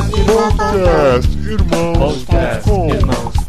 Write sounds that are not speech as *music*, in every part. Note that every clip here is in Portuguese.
Podcast Irmãos. Podcast Irmãos.com.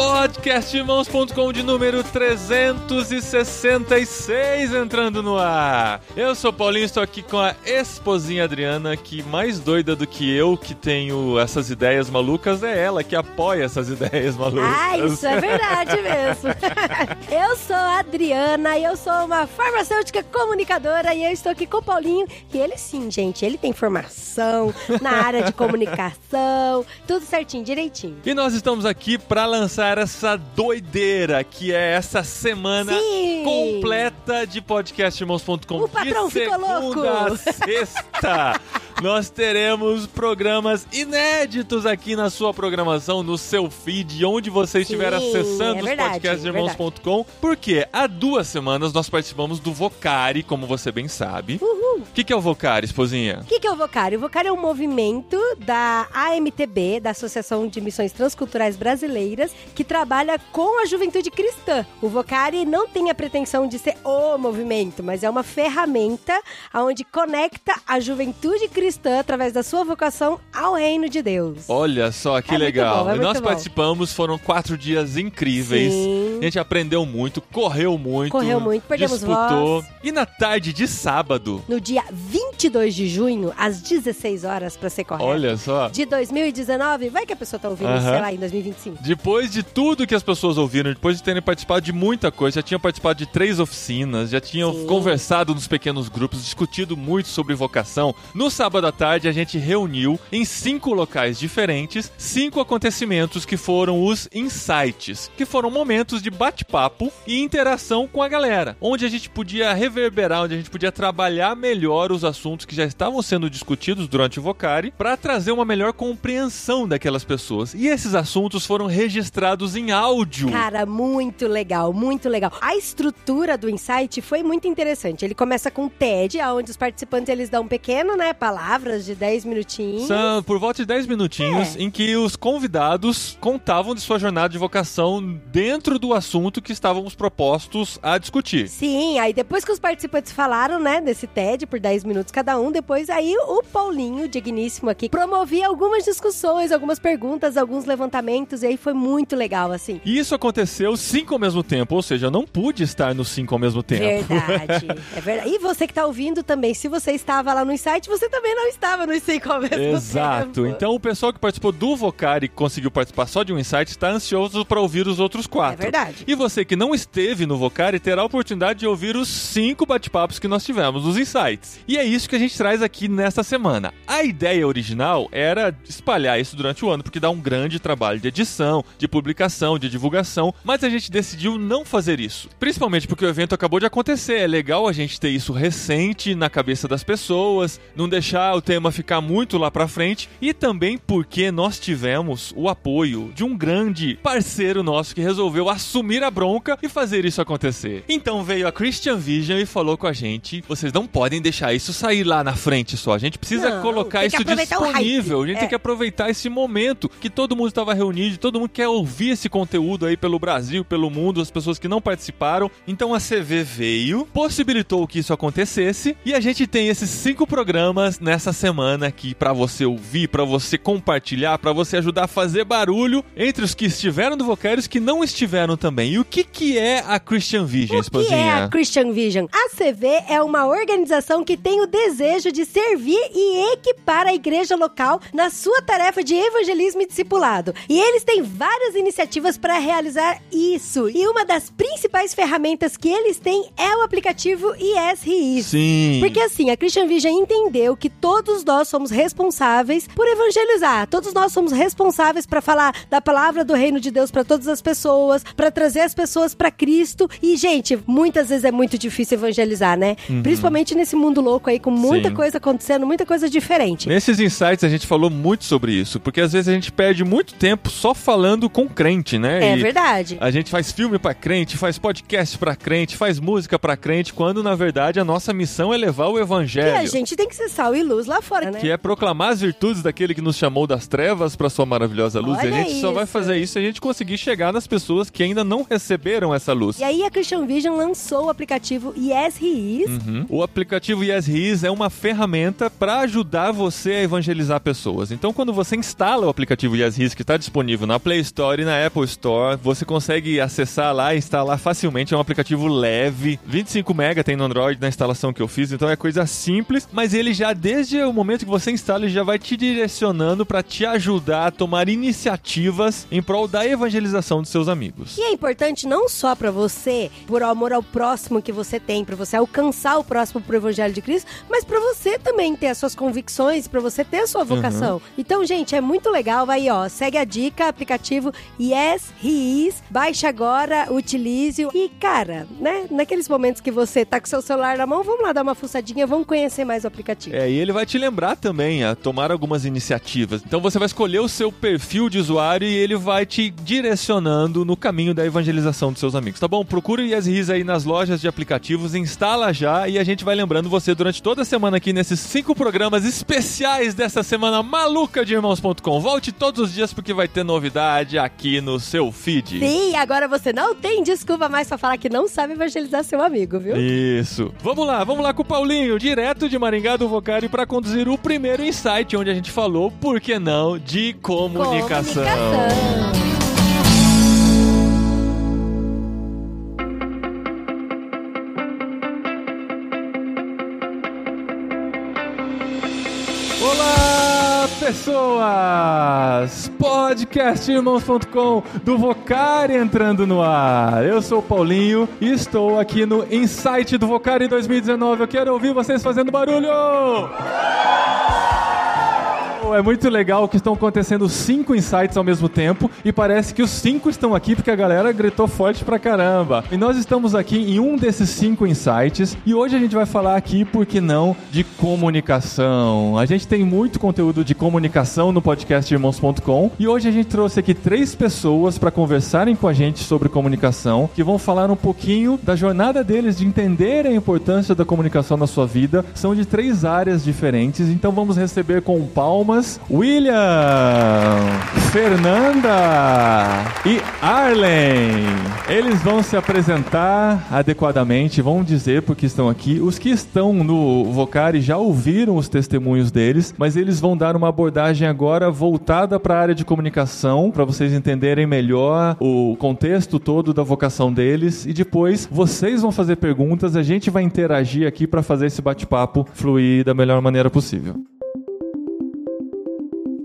Podcastirmãos.com de número 366 entrando no ar. Eu sou Paulinho, estou aqui com a esposinha Adriana, que mais doida do que eu, que tenho essas ideias malucas, é ela que apoia essas *laughs* ideias malucas. Ah, isso é verdade mesmo. *laughs* eu sou a Adriana e eu sou uma farmacêutica comunicadora e eu estou aqui com o Paulinho. E ele sim, gente, ele tem formação na área de *laughs* comunicação, tudo certinho, direitinho. E nós estamos aqui para lançar essa doideira que é essa semana Sim. completa de podcastirmãos.com. O patrão de ficou louco. sexta. *laughs* Nós teremos programas inéditos aqui na sua programação, no seu feed, onde você estiver Sim, acessando é os podcastirmãos.com. Porque há duas semanas nós participamos do Vocari, como você bem sabe. O que, que é o Vocari, esposinha? O que, que é o Vocário? O Vocário é um movimento da AMTB, da Associação de Missões Transculturais Brasileiras, que trabalha com a juventude cristã. O Vocari não tem a pretensão de ser o movimento, mas é uma ferramenta onde conecta a juventude cristã através da sua vocação ao reino de Deus. Olha só que É legal. bom, é nós bom. participamos, foram quatro dias incríveis. Sim. A gente aprendeu muito, correu muito. Correu muito, perdemos disputou. voz. E na tarde de sábado, No dia 22 de junho, às 16 horas, pra ser correto. olha só. De 2019, vai que a pessoa tá ouvindo, Aham. sei lá, em 2025. Depois de tudo que as pessoas ouviram, depois de terem participado de muita coisa, já tinham participado de três oficinas, já tinham Sim. conversado nos pequenos grupos, discutido muito sobre vocação. No sábado à tarde, a gente reuniu em cinco locais diferentes cinco acontecimentos que foram os insights, que foram momentos de bate-papo e interação com a galera, onde a gente podia reverberar, onde a gente podia trabalhar melhor os assuntos que já estavam sendo discutidos durante o Vocari, para trazer uma melhor compreensão daquelas pessoas. E esses assuntos foram registrados em áudio. Cara, muito legal, muito legal. A estrutura do Insight foi muito interessante. Ele começa com TED, onde os participantes eles dão um pequeno, né, palavras de 10 minutinhos. São por volta de 10 minutinhos É. em que os convidados contavam de sua jornada de vocação dentro do assunto que estávamos propostos a discutir. Sim, aí depois que os participantes falaram, né, desse TED por 10 minutos cada um, depois aí o Paulinho, digníssimo aqui, promovia algumas discussões, algumas perguntas, alguns levantamentos, e aí foi muito legal, assim. E isso aconteceu cinco ao mesmo tempo, ou seja, eu não pude estar nos cinco ao mesmo tempo. Verdade, é verdade. E você que tá ouvindo também, se você estava lá no Insight, você também não estava no cinco ao mesmo Exato. tempo. Então o pessoal que participou do Vocari e conseguiu participar só de um insight está ansioso para ouvir os outros quatro. É verdade. E você que não esteve no Vocari terá a oportunidade de ouvir os cinco bate-papos que nós tivemos, os insights. E é isso que a gente traz aqui nesta semana. A ideia original era espalhar isso durante o ano, porque dá um grande trabalho de edição, de publicação, de divulgação, mas a gente decidiu não fazer isso. Principalmente porque o evento acabou de acontecer. É legal a gente ter isso recente na cabeça das pessoas, não deixar o tema ficar muito lá pra frente e também porque nós tivemos o apoio de um grande parceiro nosso que resolveu assumir a bronca e fazer isso acontecer. Então veio a Christian Vision e falou com a gente: vocês não podem deixar isso sair lá na frente só. A gente precisa Não, colocar isso disponível. A gente É. tem que aproveitar esse momento que todo mundo estava reunido, todo mundo quer ouvir esse conteúdo aí pelo Brasil, pelo mundo, as pessoas que não participaram. Então a CV veio, possibilitou que isso acontecesse e a gente tem esses cinco programas nessa semana aqui pra você ouvir, pra você compartilhar, pra você ajudar a fazer barulho entre os que estiveram do Vocário e os que não estiveram também. E o que que é a Christian Vision, O que é esposinha? a Christian Vision? A CV é uma organização que tem o desejo de servir e equipar a igreja local na sua tarefa de evangelismo e discipulado. E eles têm várias iniciativas para realizar isso. E uma das principais ferramentas que eles têm é o aplicativo ISRI. Sim. Porque assim, a Christian Vision entendeu que todos nós somos responsáveis por evangelizar. Todos nós somos responsáveis para falar da palavra do reino de Deus para todas as pessoas, para trazer as pessoas para Cristo. E gente, muitas vezes é muito difícil evangelizar, né? Principalmente nesse mundo louco aí com muita Sim. coisa acontecendo, muita coisa diferente. Nesses insights a gente falou muito sobre isso, porque às vezes a gente perde muito tempo só falando com crente, né? É E verdade. A gente faz filme pra crente, faz podcast pra crente, faz música pra crente, quando na verdade a nossa missão é levar o E evangelho. a gente tem que ser sal e luz lá fora, né? Que é proclamar as virtudes daquele que nos chamou das trevas para sua maravilhosa luz. Olha e a gente só vai isso. fazer isso se a gente conseguir chegar nas pessoas que ainda não receberam essa luz. E aí a Christian Vision lançou o aplicativo Yes He Is. Uhum. O aplicativo Yes His é uma ferramenta para ajudar você a evangelizar pessoas. Então, quando você instala o aplicativo Yes His, que está disponível na Play Store e na Apple Store, você consegue acessar lá e instalar facilmente. É um aplicativo leve, 25 MB tem no Android na instalação que eu fiz, então é coisa simples. Mas ele já, desde o momento que você instala, ele já vai te direcionando para te ajudar a tomar iniciativas em prol da evangelização dos seus amigos. E é importante não só pra você, por amor ao próximo que você tem, pra você alcançar o próximo pro evangelho de Cristo, mas pra você também ter as suas convicções, pra você ter a sua vocação. Então, gente, é muito legal, vai aí, ó, segue a dica, aplicativo Yes He Is, baixe agora, utilize e cara, né, naqueles momentos que você tá com seu celular na mão, vamos lá dar uma fuçadinha, vamos conhecer mais o aplicativo. É, e ele vai te lembrar também a tomar algumas iniciativas. Então você vai escolher o seu perfil de usuário e ele vai te direcionando no caminho da evangelização dos seus amigos, tá bom? Procure o Yes His aí nas lojas de aplicativos, instala já e a gente vai lembrando você durante toda a semana aqui nesses cinco programas especiais dessa semana maluca de irmãos.com. Volte todos os dias porque vai ter novidade aqui no seu feed. Sim, agora você não tem desculpa mais pra falar que não sabe evangelizar seu amigo, viu? Isso. Vamos lá, vamos lá com o Paulinho, direto de Maringá do Vocari para conduzir o primeiro insight onde a gente falou, por que não, de comunicação. Comunicação. Pessoas! Podcastirmãos.com do Vocari entrando no ar. Eu sou o Paulinho e estou aqui no Insight do Vocari 2019. Eu quero ouvir vocês fazendo barulho! É muito legal que estão acontecendo cinco insights ao mesmo tempo e parece que os cinco estão aqui porque a galera gritou forte pra caramba. E nós estamos aqui em um desses cinco insights e hoje a gente vai falar aqui, por que não, de comunicação. A gente tem muito conteúdo de comunicação no podcast irmãos.com e hoje a gente trouxe aqui três pessoas para conversarem com a gente sobre comunicação, que vão falar um pouquinho da jornada deles de entender a importância da comunicação na sua vida. São de três áreas diferentes, então vamos receber com palmas William, Fernanda e Arlen. Eles vão se apresentar adequadamente, vão dizer porque estão aqui. Os que estão no Vocari já ouviram os testemunhos deles, mas eles vão dar uma abordagem agora voltada para a área de comunicação, para vocês entenderem melhor o contexto todo da vocação deles e depois vocês vão fazer perguntas, a gente vai interagir aqui para fazer esse bate-papo fluir da melhor maneira possível.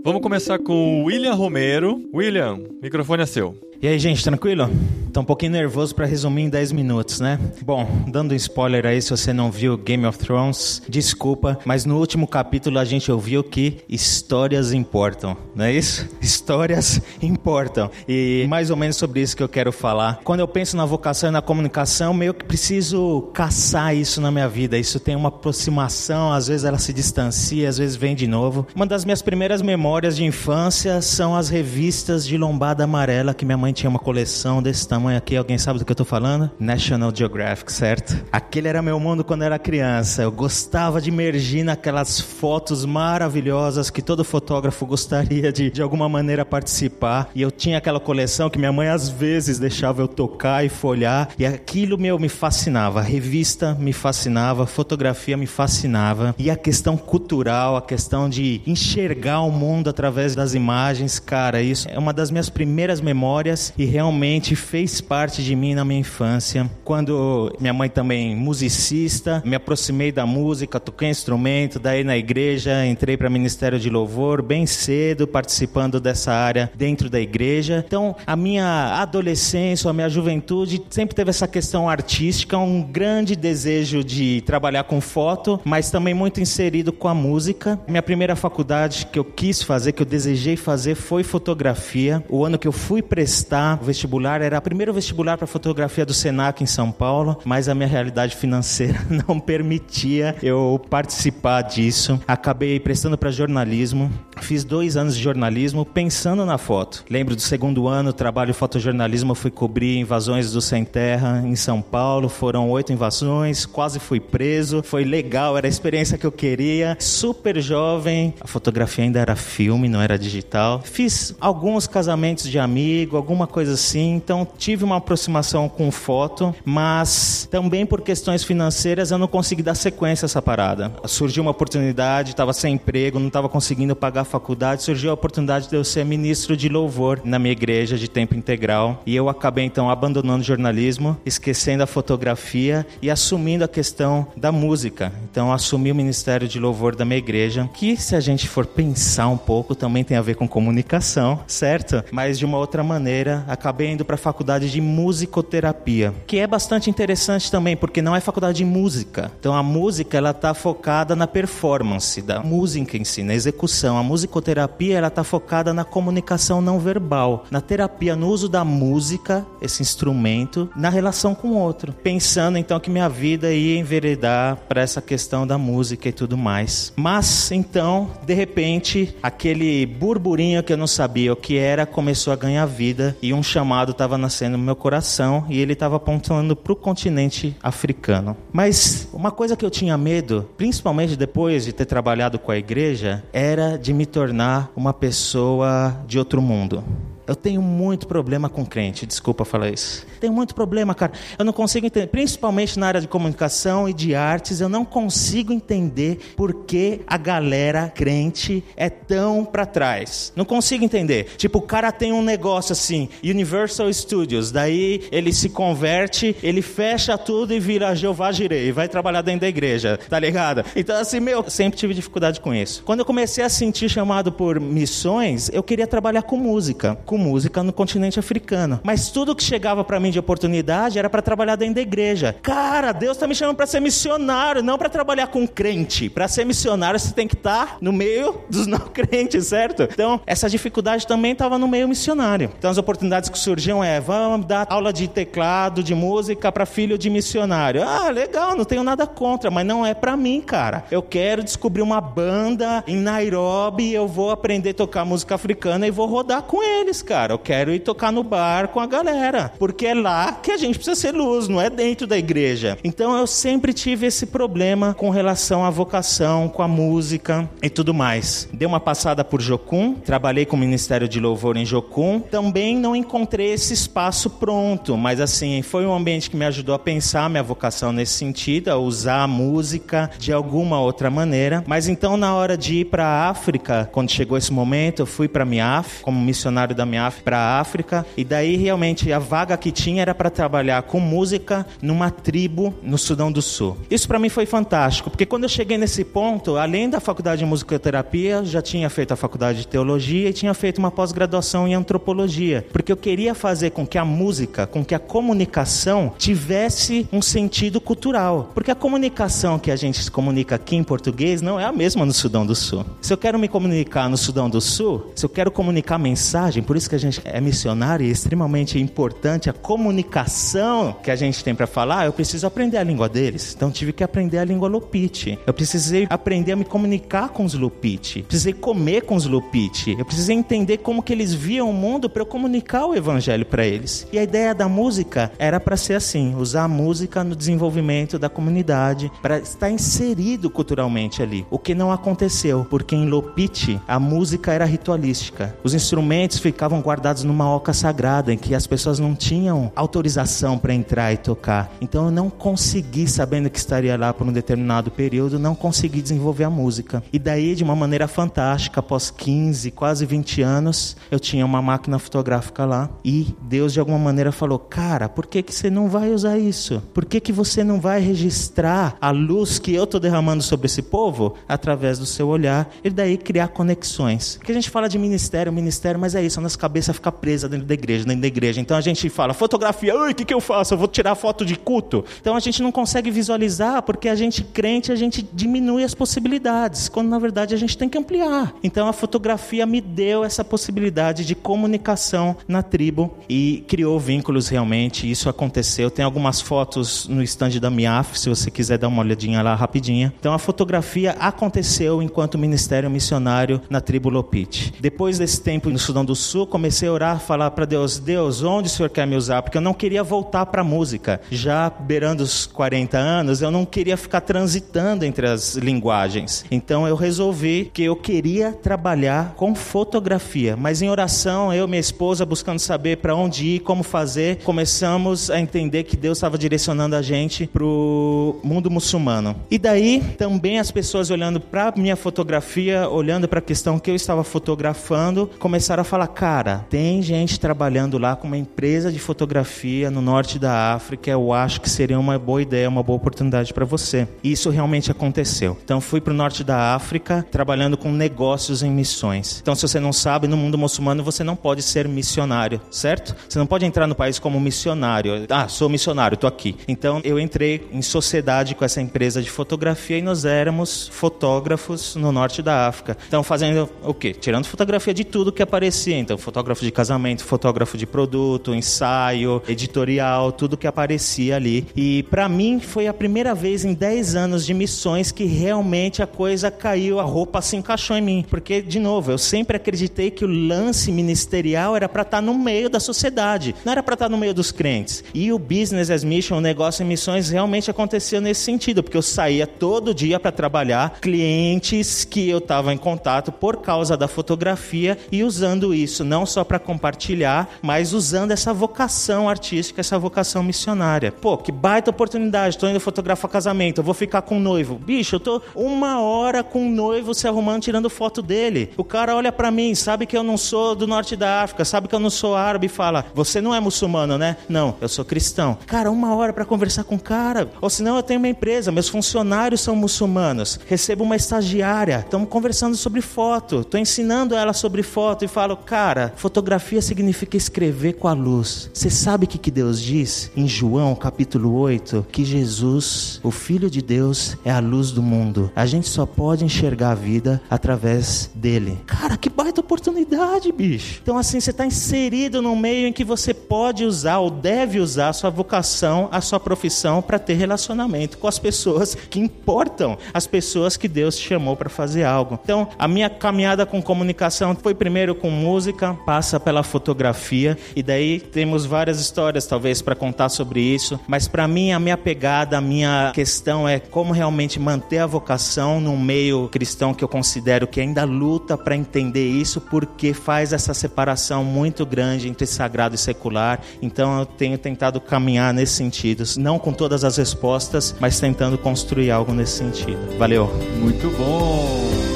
Vamos começar com o William Romero. William, microfone é seu. E aí, gente, tranquilo? Tô um pouquinho nervoso pra resumir em 10 minutos, né? Bom, dando um spoiler aí, se você não viu Game of Thrones, desculpa, mas no último capítulo a gente ouviu que histórias importam, não é isso? *laughs* Histórias importam. E mais ou menos sobre isso que eu quero falar. Quando eu penso na vocação e na comunicação, meio que preciso caçar isso na minha vida. Isso tem uma aproximação, às vezes ela se distancia, às vezes vem de novo. Uma das minhas primeiras memórias de infância são as revistas de lombada amarela que minha mãe tinha uma coleção desse tamanho aqui. Alguém sabe do que eu tô falando? National Geographic, certo? Aquele era meu mundo quando era criança. Eu gostava de imergir naquelas fotos maravilhosas que todo fotógrafo gostaria de, de alguma maneira, participar. E eu tinha aquela coleção que minha mãe às vezes deixava eu tocar e folhar. E aquilo, meu, me fascinava. A revista me fascinava, fotografia me fascinava. E a questão cultural, a questão de enxergar o mundo através das imagens, cara, isso é uma das minhas primeiras memórias e realmente fez parte de mim na minha infância. Quando minha mãe também musicista, me aproximei da música, toquei instrumento, daí na igreja entrei para ministério de louvor bem cedo, participando dessa área dentro da igreja. Então, a minha adolescência, a minha juventude sempre teve essa questão artística, um grande desejo de trabalhar com foto, mas também muito inserido com a música. Minha primeira faculdade que eu quis fazer, que eu desejei fazer, foi fotografia. O ano que eu fui prestar o vestibular era o primeiro vestibular para fotografia do Senac em São Paulo, mas a minha realidade financeira *laughs* não permitia eu participar disso. Acabei prestando para jornalismo. Fiz dois anos de jornalismo pensando na foto. Lembro do segundo ano, trabalho fotojornalismo, fui cobrir invasões do Sem Terra em São Paulo. Foram oito invasões, quase fui preso. Foi legal, era a experiência que eu queria. Super jovem, a fotografia ainda era filme, não era digital. Fiz alguns casamentos de amigo, alguma coisa assim. Então tive uma aproximação com foto, mas também por questões financeiras eu não consegui dar sequência a essa parada. Surgiu uma oportunidade, estava sem emprego, não estava conseguindo pagar a faculdade, surgiu a oportunidade de eu ser ministro de louvor na minha igreja de tempo integral. E eu acabei então abandonando o jornalismo, esquecendo a fotografia e assumindo a questão da música. Então assumi o ministério de louvor da minha igreja, que se a gente for pensar um pouco, também tem a ver com comunicação, certo? Mas de uma outra maneira, acabei indo para a faculdade de musicoterapia, que é bastante interessante também, porque não é faculdade de música. Então a música ela está focada na performance da música em si, na execução. A musicoterapia ela está focada na comunicação não verbal, na terapia, no uso da música, esse instrumento, na relação com o outro. Pensando então que minha vida ia enveredar para essa questão da música e tudo mais. Mas então, de repente, aquele burburinho que eu não sabia o que era começou a ganhar vida e um chamado estava nascendo no meu coração e ele estava apontando para o continente africano. Mas uma coisa que eu tinha medo, principalmente depois de ter trabalhado com a igreja, era de me tornar uma pessoa de outro mundo. Eu tenho muito problema com crente, desculpa falar isso. Tenho muito problema, cara. Eu não consigo entender, principalmente na área de comunicação e de artes, eu não consigo entender por que a galera crente é tão para trás. Não consigo entender. Tipo, o cara tem um negócio assim, Universal Studios, daí ele se converte, ele fecha tudo e vira Jeová Jirei, vai trabalhar dentro da igreja, tá ligado? Então assim, meu, sempre tive dificuldade com isso. Quando eu comecei a sentir chamado por missões, eu queria trabalhar com música, com música no continente africano. Mas tudo que chegava para mim de oportunidade era para trabalhar dentro da igreja. Cara, Deus está me chamando para ser missionário, não para trabalhar com crente. Para ser missionário, você tem que estar tá no meio *laughs* dos não crentes, certo? Então, essa dificuldade também estava no meio missionário. Então, as oportunidades que surgiam é: vamos dar aula de teclado, de música para filho de missionário. Ah, legal, não tenho nada contra, mas não é para mim, cara. Eu quero descobrir uma banda em Nairobi, eu vou aprender a tocar música africana e vou rodar com eles, cara. Eu quero ir tocar no bar com a galera, porque é lá que a gente precisa ser luz, não é dentro da igreja. Então eu sempre tive esse problema com relação à vocação, com a música e tudo mais. Dei uma passada por Jocum, trabalhei com o Ministério de Louvor em Jocum. Também não encontrei esse espaço pronto, mas assim, foi um ambiente que me ajudou a pensar minha vocação nesse sentido, a usar a música de alguma outra maneira. Mas então na hora de ir para a África, quando chegou esse momento, eu fui para Miaf como missionário da Para a África e daí realmente a vaga que tinha era para trabalhar com música numa tribo no Sudão do Sul. Isso para mim foi fantástico, porque quando eu cheguei nesse ponto, além da faculdade de musicoterapia, já tinha feito a faculdade de teologia e tinha feito uma pós-graduação em antropologia, porque eu queria fazer com que a música, com que a comunicação tivesse um sentido cultural, porque a comunicação que a gente se comunica aqui em português não é a mesma no Sudão do Sul. Se eu quero me comunicar no Sudão do Sul, se eu quero comunicar mensagem, por isso que a gente é missionário e é extremamente importante a comunicação que a gente tem para falar, eu preciso aprender a língua deles. Então tive que aprender a língua Lupite. Eu precisei aprender a me comunicar com os Lupite. Precisei comer com os Lupite. Eu precisei entender como que eles viam o mundo para eu comunicar o evangelho para eles. E a ideia da música era para ser assim, usar a música no desenvolvimento da comunidade, para estar inserido culturalmente ali. O que não aconteceu, porque em Lopite a música era ritualística. Os instrumentos ficavam guardados numa oca sagrada em que as pessoas não tinham autorização para entrar e tocar. Então eu não consegui, sabendo que estaria lá por um determinado período, não consegui desenvolver a música. E daí, de uma maneira fantástica, após 15, quase 20 anos, eu tinha uma máquina fotográfica lá e Deus de alguma maneira falou: "Cara, por que que você não vai usar isso? Por que que você não vai registrar a luz que eu estou derramando sobre esse povo através do seu olhar e daí criar conexões?" Porque a gente fala de ministério, ministério, mas é isso, nós cabeça fica presa dentro da igreja, dentro da igreja. Então a gente fala, fotografia, o que, que eu faço? Eu vou tirar foto de culto. Então a gente não consegue visualizar porque a gente crente, a gente diminui as possibilidades, quando na verdade a gente tem que ampliar. Então a fotografia me deu essa possibilidade de comunicação na tribo e criou vínculos realmente. Isso aconteceu. Tem algumas fotos no stand da MIAF, se você quiser dar uma olhadinha lá rapidinha. Então a fotografia aconteceu enquanto ministério missionário na tribo Lopite. Depois desse tempo no Sudão do Sul, comecei a orar, falar para Deus: Deus, onde o Senhor quer me usar? Porque eu não queria voltar para a música. Já beirando os 40 anos, eu não queria ficar transitando entre as linguagens. Então eu resolvi que eu queria trabalhar com fotografia. Mas em oração, eu e minha esposa buscando saber para onde ir, como fazer, começamos a entender que Deus estava direcionando a gente para o mundo muçulmano. E daí também as pessoas olhando para minha fotografia, olhando para a questão que eu estava fotografando, começaram a falar: cara, tem gente trabalhando lá com uma empresa de fotografia no norte da África. Eu acho que seria uma boa ideia, uma boa oportunidade para você. Isso realmente aconteceu. Então fui para o norte da África trabalhando com negócios em missões. Então se você não sabe, no mundo muçulmano você não pode ser missionário, certo? Você não pode entrar no país como missionário. Ah, sou missionário, estou aqui. Então eu entrei em sociedade com essa empresa de fotografia e nós éramos fotógrafos no norte da África. Então fazendo o quê? Tirando fotografia de tudo que aparecia. Então fotógrafo de casamento, fotógrafo de produto, ensaio, editorial, tudo que aparecia ali. E para mim foi a primeira vez em 10 anos de missões que realmente a coisa caiu, a roupa se encaixou em mim. Porque, de novo, eu sempre acreditei que o lance ministerial era para estar tá no meio da sociedade, não era para estar tá no meio dos crentes. E o business as mission, o negócio em missões, realmente acontecia nesse sentido, porque eu saía todo dia para trabalhar, clientes que eu estava em contato por causa da fotografia e usando isso não só para compartilhar, mas usando essa vocação artística, essa vocação missionária. Pô, que baita oportunidade, estou indo fotografar casamento, eu vou ficar com o noivo. Bicho, eu tô uma hora com o noivo se arrumando, tirando foto dele. O cara olha para mim, sabe que eu não sou do norte da África, sabe que eu não sou árabe e fala: Você não é muçulmano, né? Não, eu sou cristão. Cara, uma hora para conversar com o cara. Ou senão eu tenho uma empresa, meus funcionários são muçulmanos, recebo uma estagiária, estamos conversando sobre foto, estou ensinando ela sobre foto e falo: Cara, fotografia significa escrever com a luz. Você sabe o que, que Deus diz em João capítulo 8? Que Jesus, o Filho de Deus, é a luz do mundo. A gente só pode enxergar a vida através dele. Cara, que baita oportunidade, bicho. Então, assim, você está inserido num meio em que você pode usar ou deve usar a sua vocação, a sua profissão para ter relacionamento com as pessoas que importam, as pessoas que Deus te chamou para fazer algo. Então, a minha caminhada com comunicação foi primeiro com música, passa pela fotografia e daí temos várias histórias talvez para contar sobre isso, mas para mim a minha pegada, a minha questão é como realmente manter a vocação num meio cristão que eu considero que ainda luta para entender isso, porque faz essa separação muito grande entre sagrado e secular. Então eu tenho tentado caminhar nesse sentido, não com todas as respostas, mas tentando construir algo nesse sentido. Valeu. Muito bom.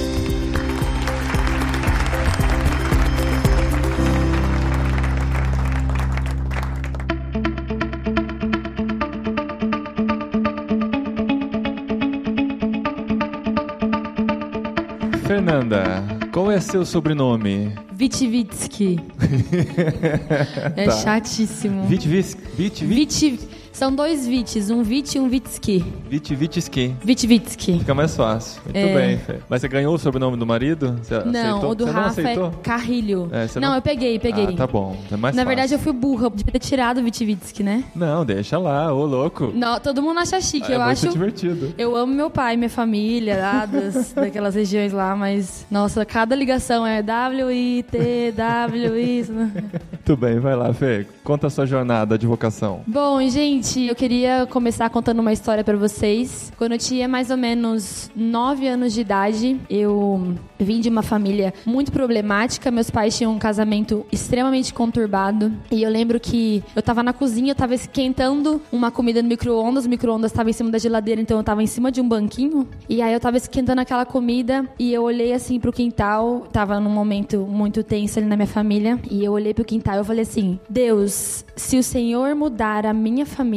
Fernanda, qual é seu sobrenome? Vitivitsky. *laughs* é Tá. chatíssimo. Vitvitsky. Viti... São dois Vits, um Vit e um Vitsky. Vitvitsky. Vitivitsky. Fica mais fácil. Muito É. bem, Fê. Mas você ganhou o sobrenome do marido? Você Não, aceitou? o do você Rafa aceitou? é Carrilho. É, não, não- eu peguei, peguei. Ah, tá bom. É mais Na fácil. verdade, eu fui burra, eu devia ter tirado o Vitivitsky, né? Não, deixa lá, ô louco. Não, todo mundo acha chique, é eu muito acho. divertido. Eu amo meu pai, minha família, lá *laughs* das, daquelas regiões lá, mas, nossa, cada ligação é W-I-T, W, isso. né? Muito bem, vai lá, Fê. Conta a sua jornada de vocação. Bom, gente, eu queria começar contando uma história pra vocês. Quando eu tinha mais ou menos 9 anos de idade, eu vim de uma família muito problemática. Meus pais tinham um casamento extremamente conturbado. E eu lembro que eu tava na cozinha, eu tava esquentando uma comida no micro-ondas. O micro-ondas tava em cima da geladeira, então eu tava em cima de um banquinho. E aí eu tava esquentando aquela comida e eu olhei assim pro quintal. Tava num momento muito tenso ali na minha família. E eu olhei pro quintal Eu falei assim: Deus, se o Senhor mudar a minha família,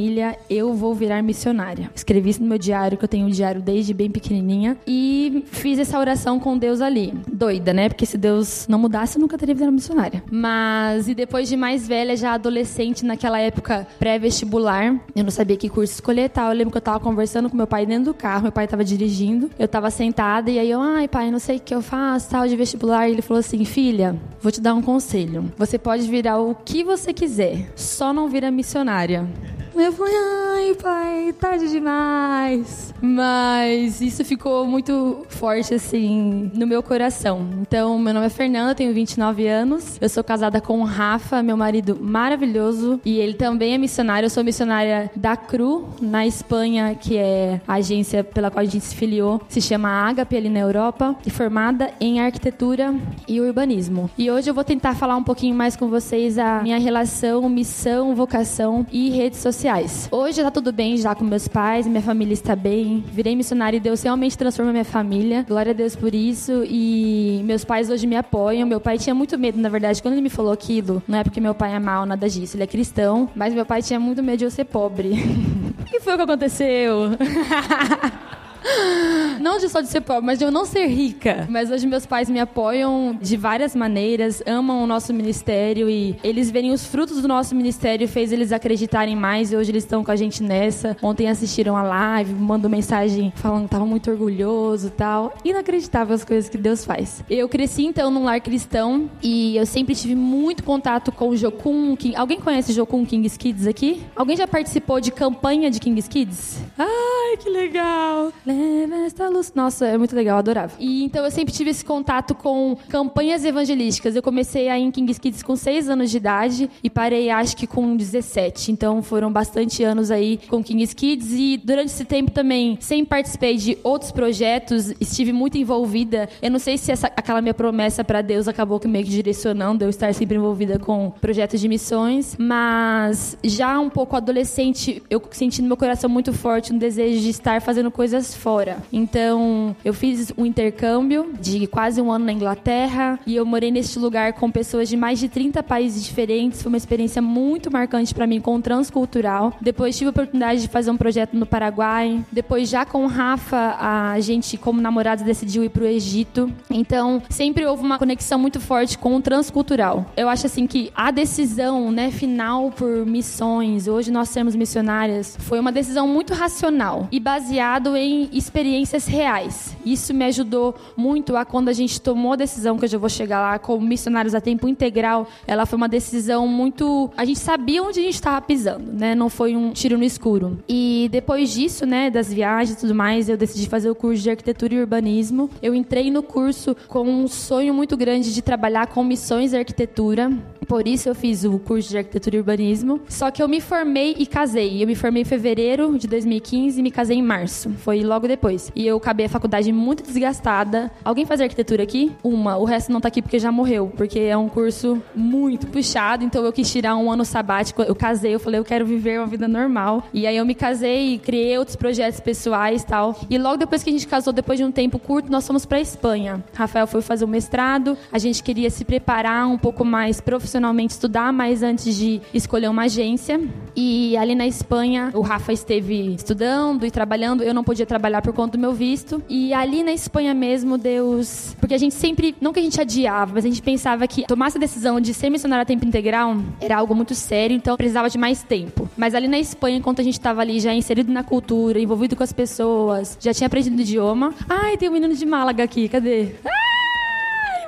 eu vou virar missionária. Escrevi isso no meu diário, que eu tenho um diário desde bem pequenininha, e fiz essa oração com Deus ali. Doida, né? Porque se Deus não mudasse, eu nunca teria virado missionária. Mas, e depois de mais velha, já adolescente, naquela época pré-vestibular, eu não sabia que curso escolher tal. Eu lembro que eu tava conversando com meu pai dentro do carro, meu pai tava dirigindo, eu tava sentada, e aí eu, ai pai, não sei o que eu faço, tal, de vestibular. E ele falou assim: filha, vou te dar um conselho. Você pode virar o que você quiser, só não vira missionária. Eu falei, ai, pai, tarde demais. Mas isso ficou muito forte, assim, no meu coração. Então, meu nome é Fernanda, tenho 29 anos. Eu sou casada com o Rafa, meu marido maravilhoso. E ele também é missionário. Eu sou missionária da CRU, na Espanha, que é a agência pela qual a gente se filiou. Se chama Agape, ali na Europa. E formada em arquitetura e urbanismo. E hoje eu vou tentar falar um pouquinho mais com vocês a minha relação, missão, vocação e redes sociais. Hoje tá tudo bem já com meus pais, minha família está bem. Virei missionária e Deus realmente transforma minha família. Glória a Deus por isso. E meus pais hoje me apoiam. Meu pai tinha muito medo, na verdade, quando ele me falou aquilo. Não é porque meu pai é mal, nada disso. Ele é cristão, mas meu pai tinha muito medo de eu ser pobre. *laughs* o que foi que aconteceu? *laughs* *laughs* Não de só de ser pobre, mas de eu não ser rica. Mas hoje meus pais me apoiam de várias maneiras, amam o nosso ministério e eles verem os frutos do nosso ministério fez eles acreditarem mais e hoje eles estão com a gente nessa. Ontem assistiram a live, mandou mensagem falando que estavam muito orgulhoso e tal. Inacreditável as coisas que Deus faz. Eu cresci então num lar cristão e eu sempre tive muito contato com o Jokun. King... Alguém conhece Jokun Kings Kids aqui? Alguém já participou de campanha de Kings Kids? Ai, que legal! Leva esta luz. Nossa, é muito legal, adorava. E então eu sempre tive esse contato com campanhas evangelísticas. Eu comecei aí em Kings Kids com 6 anos de idade e parei acho que com 17. Então foram bastante anos aí com Kings Kids e durante esse tempo também sempre participei de outros projetos, estive muito envolvida. Eu não sei se essa, aquela minha promessa para Deus acabou que meio que direcionando eu estar sempre envolvida com projetos de missões, mas já um pouco adolescente, eu senti no meu coração muito forte um desejo de estar fazendo coisas fora. Então, eu fiz um intercâmbio de quase um ano na Inglaterra e eu morei neste lugar com pessoas de mais de 30 países diferentes. Foi uma experiência muito marcante para mim com o transcultural. Depois tive a oportunidade de fazer um projeto no Paraguai. Depois, já com o Rafa, a gente, como namorados, decidiu ir para o Egito. Então, sempre houve uma conexão muito forte com o transcultural. Eu acho assim que a decisão, né, final por missões, hoje nós sermos missionárias, foi uma decisão muito racional e baseado em experiências reais. Isso me ajudou muito a quando a gente tomou a decisão, que eu já vou chegar lá, como missionários a tempo integral, ela foi uma decisão muito. A gente sabia onde a gente estava pisando, né? Não foi um tiro no escuro. E depois disso, né, das viagens e tudo mais, eu decidi fazer o curso de arquitetura e urbanismo. Eu entrei no curso com um sonho muito grande de trabalhar com missões e arquitetura. Por isso eu fiz o curso de arquitetura e urbanismo. Só que eu me formei e casei. Eu me formei em fevereiro de 2015 e me casei em março. Foi logo depois. E eu acabei a faculdade muito desgastada. Alguém faz arquitetura aqui? Uma. O resto não tá aqui porque já morreu. Porque é um curso muito puxado. Então eu quis tirar um ano sabático. Eu casei, eu falei, eu quero viver uma vida normal. E aí eu me casei e criei outros projetos pessoais e tal. E logo depois que a gente casou, depois de um tempo curto, nós fomos pra Espanha. Rafael foi fazer o mestrado. A gente queria se preparar um pouco mais profissionalmente, estudar mais antes de escolher uma agência. E ali na Espanha, o Rafa esteve estudando e trabalhando. Eu não podia trabalhar por conta do meu visto. E ali na Espanha mesmo, Deus. Porque a gente sempre. Não que a gente adiava, mas a gente pensava que tomar essa decisão de ser missionário a tempo integral era algo muito sério, então precisava de mais tempo. Mas ali na Espanha, enquanto a gente estava ali já inserido na cultura, envolvido com as pessoas, já tinha aprendido o idioma. Ai, tem um menino de Málaga aqui, cadê? Ah!